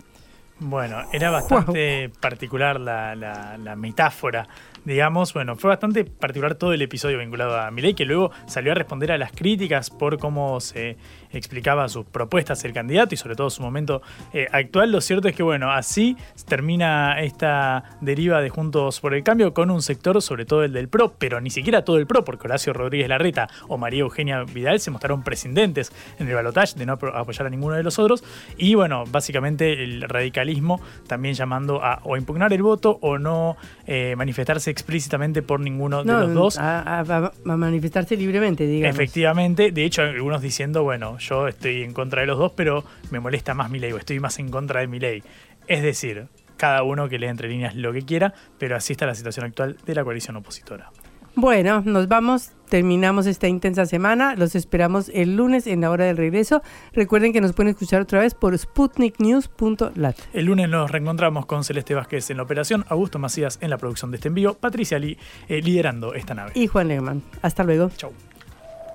Bueno, era bastante particular la, la, metáfora digamos, bueno, fue bastante particular todo el episodio vinculado a Milei, que luego salió a responder a las críticas por cómo se explicaba sus propuestas el candidato y sobre todo su momento eh, actual. Lo cierto es que, bueno, así termina esta deriva de Juntos por el Cambio con un sector, sobre todo el del PRO, pero ni siquiera todo el PRO, porque Horacio Rodríguez Larreta o María Eugenia Vidal se mostraron prescindentes en el balotaje de no apoyar a ninguno de los otros. Y bueno, básicamente el radicalismo también llamando a o impugnar el voto o no eh, manifestarse explícitamente por ninguno de los dos. A, a- a manifestarse libremente, digamos. Efectivamente, de hecho algunos diciendo, bueno, yo estoy en contra de los dos, pero me molesta más mi ley o estoy más en contra de mi ley. Es decir, cada uno que lee entre líneas lo que quiera, pero así está la situación actual de la coalición opositora. Bueno, nos vamos, terminamos esta intensa semana, los esperamos el lunes en la hora del regreso. Recuerden que nos pueden escuchar otra vez por sputniknews.lat. El lunes nos reencontramos con Celeste Vázquez en la operación, Augusto Macías en la producción de este envío, Patricia Lee eh, liderando esta nave. Y Juan Lehmann. Hasta luego. Chau.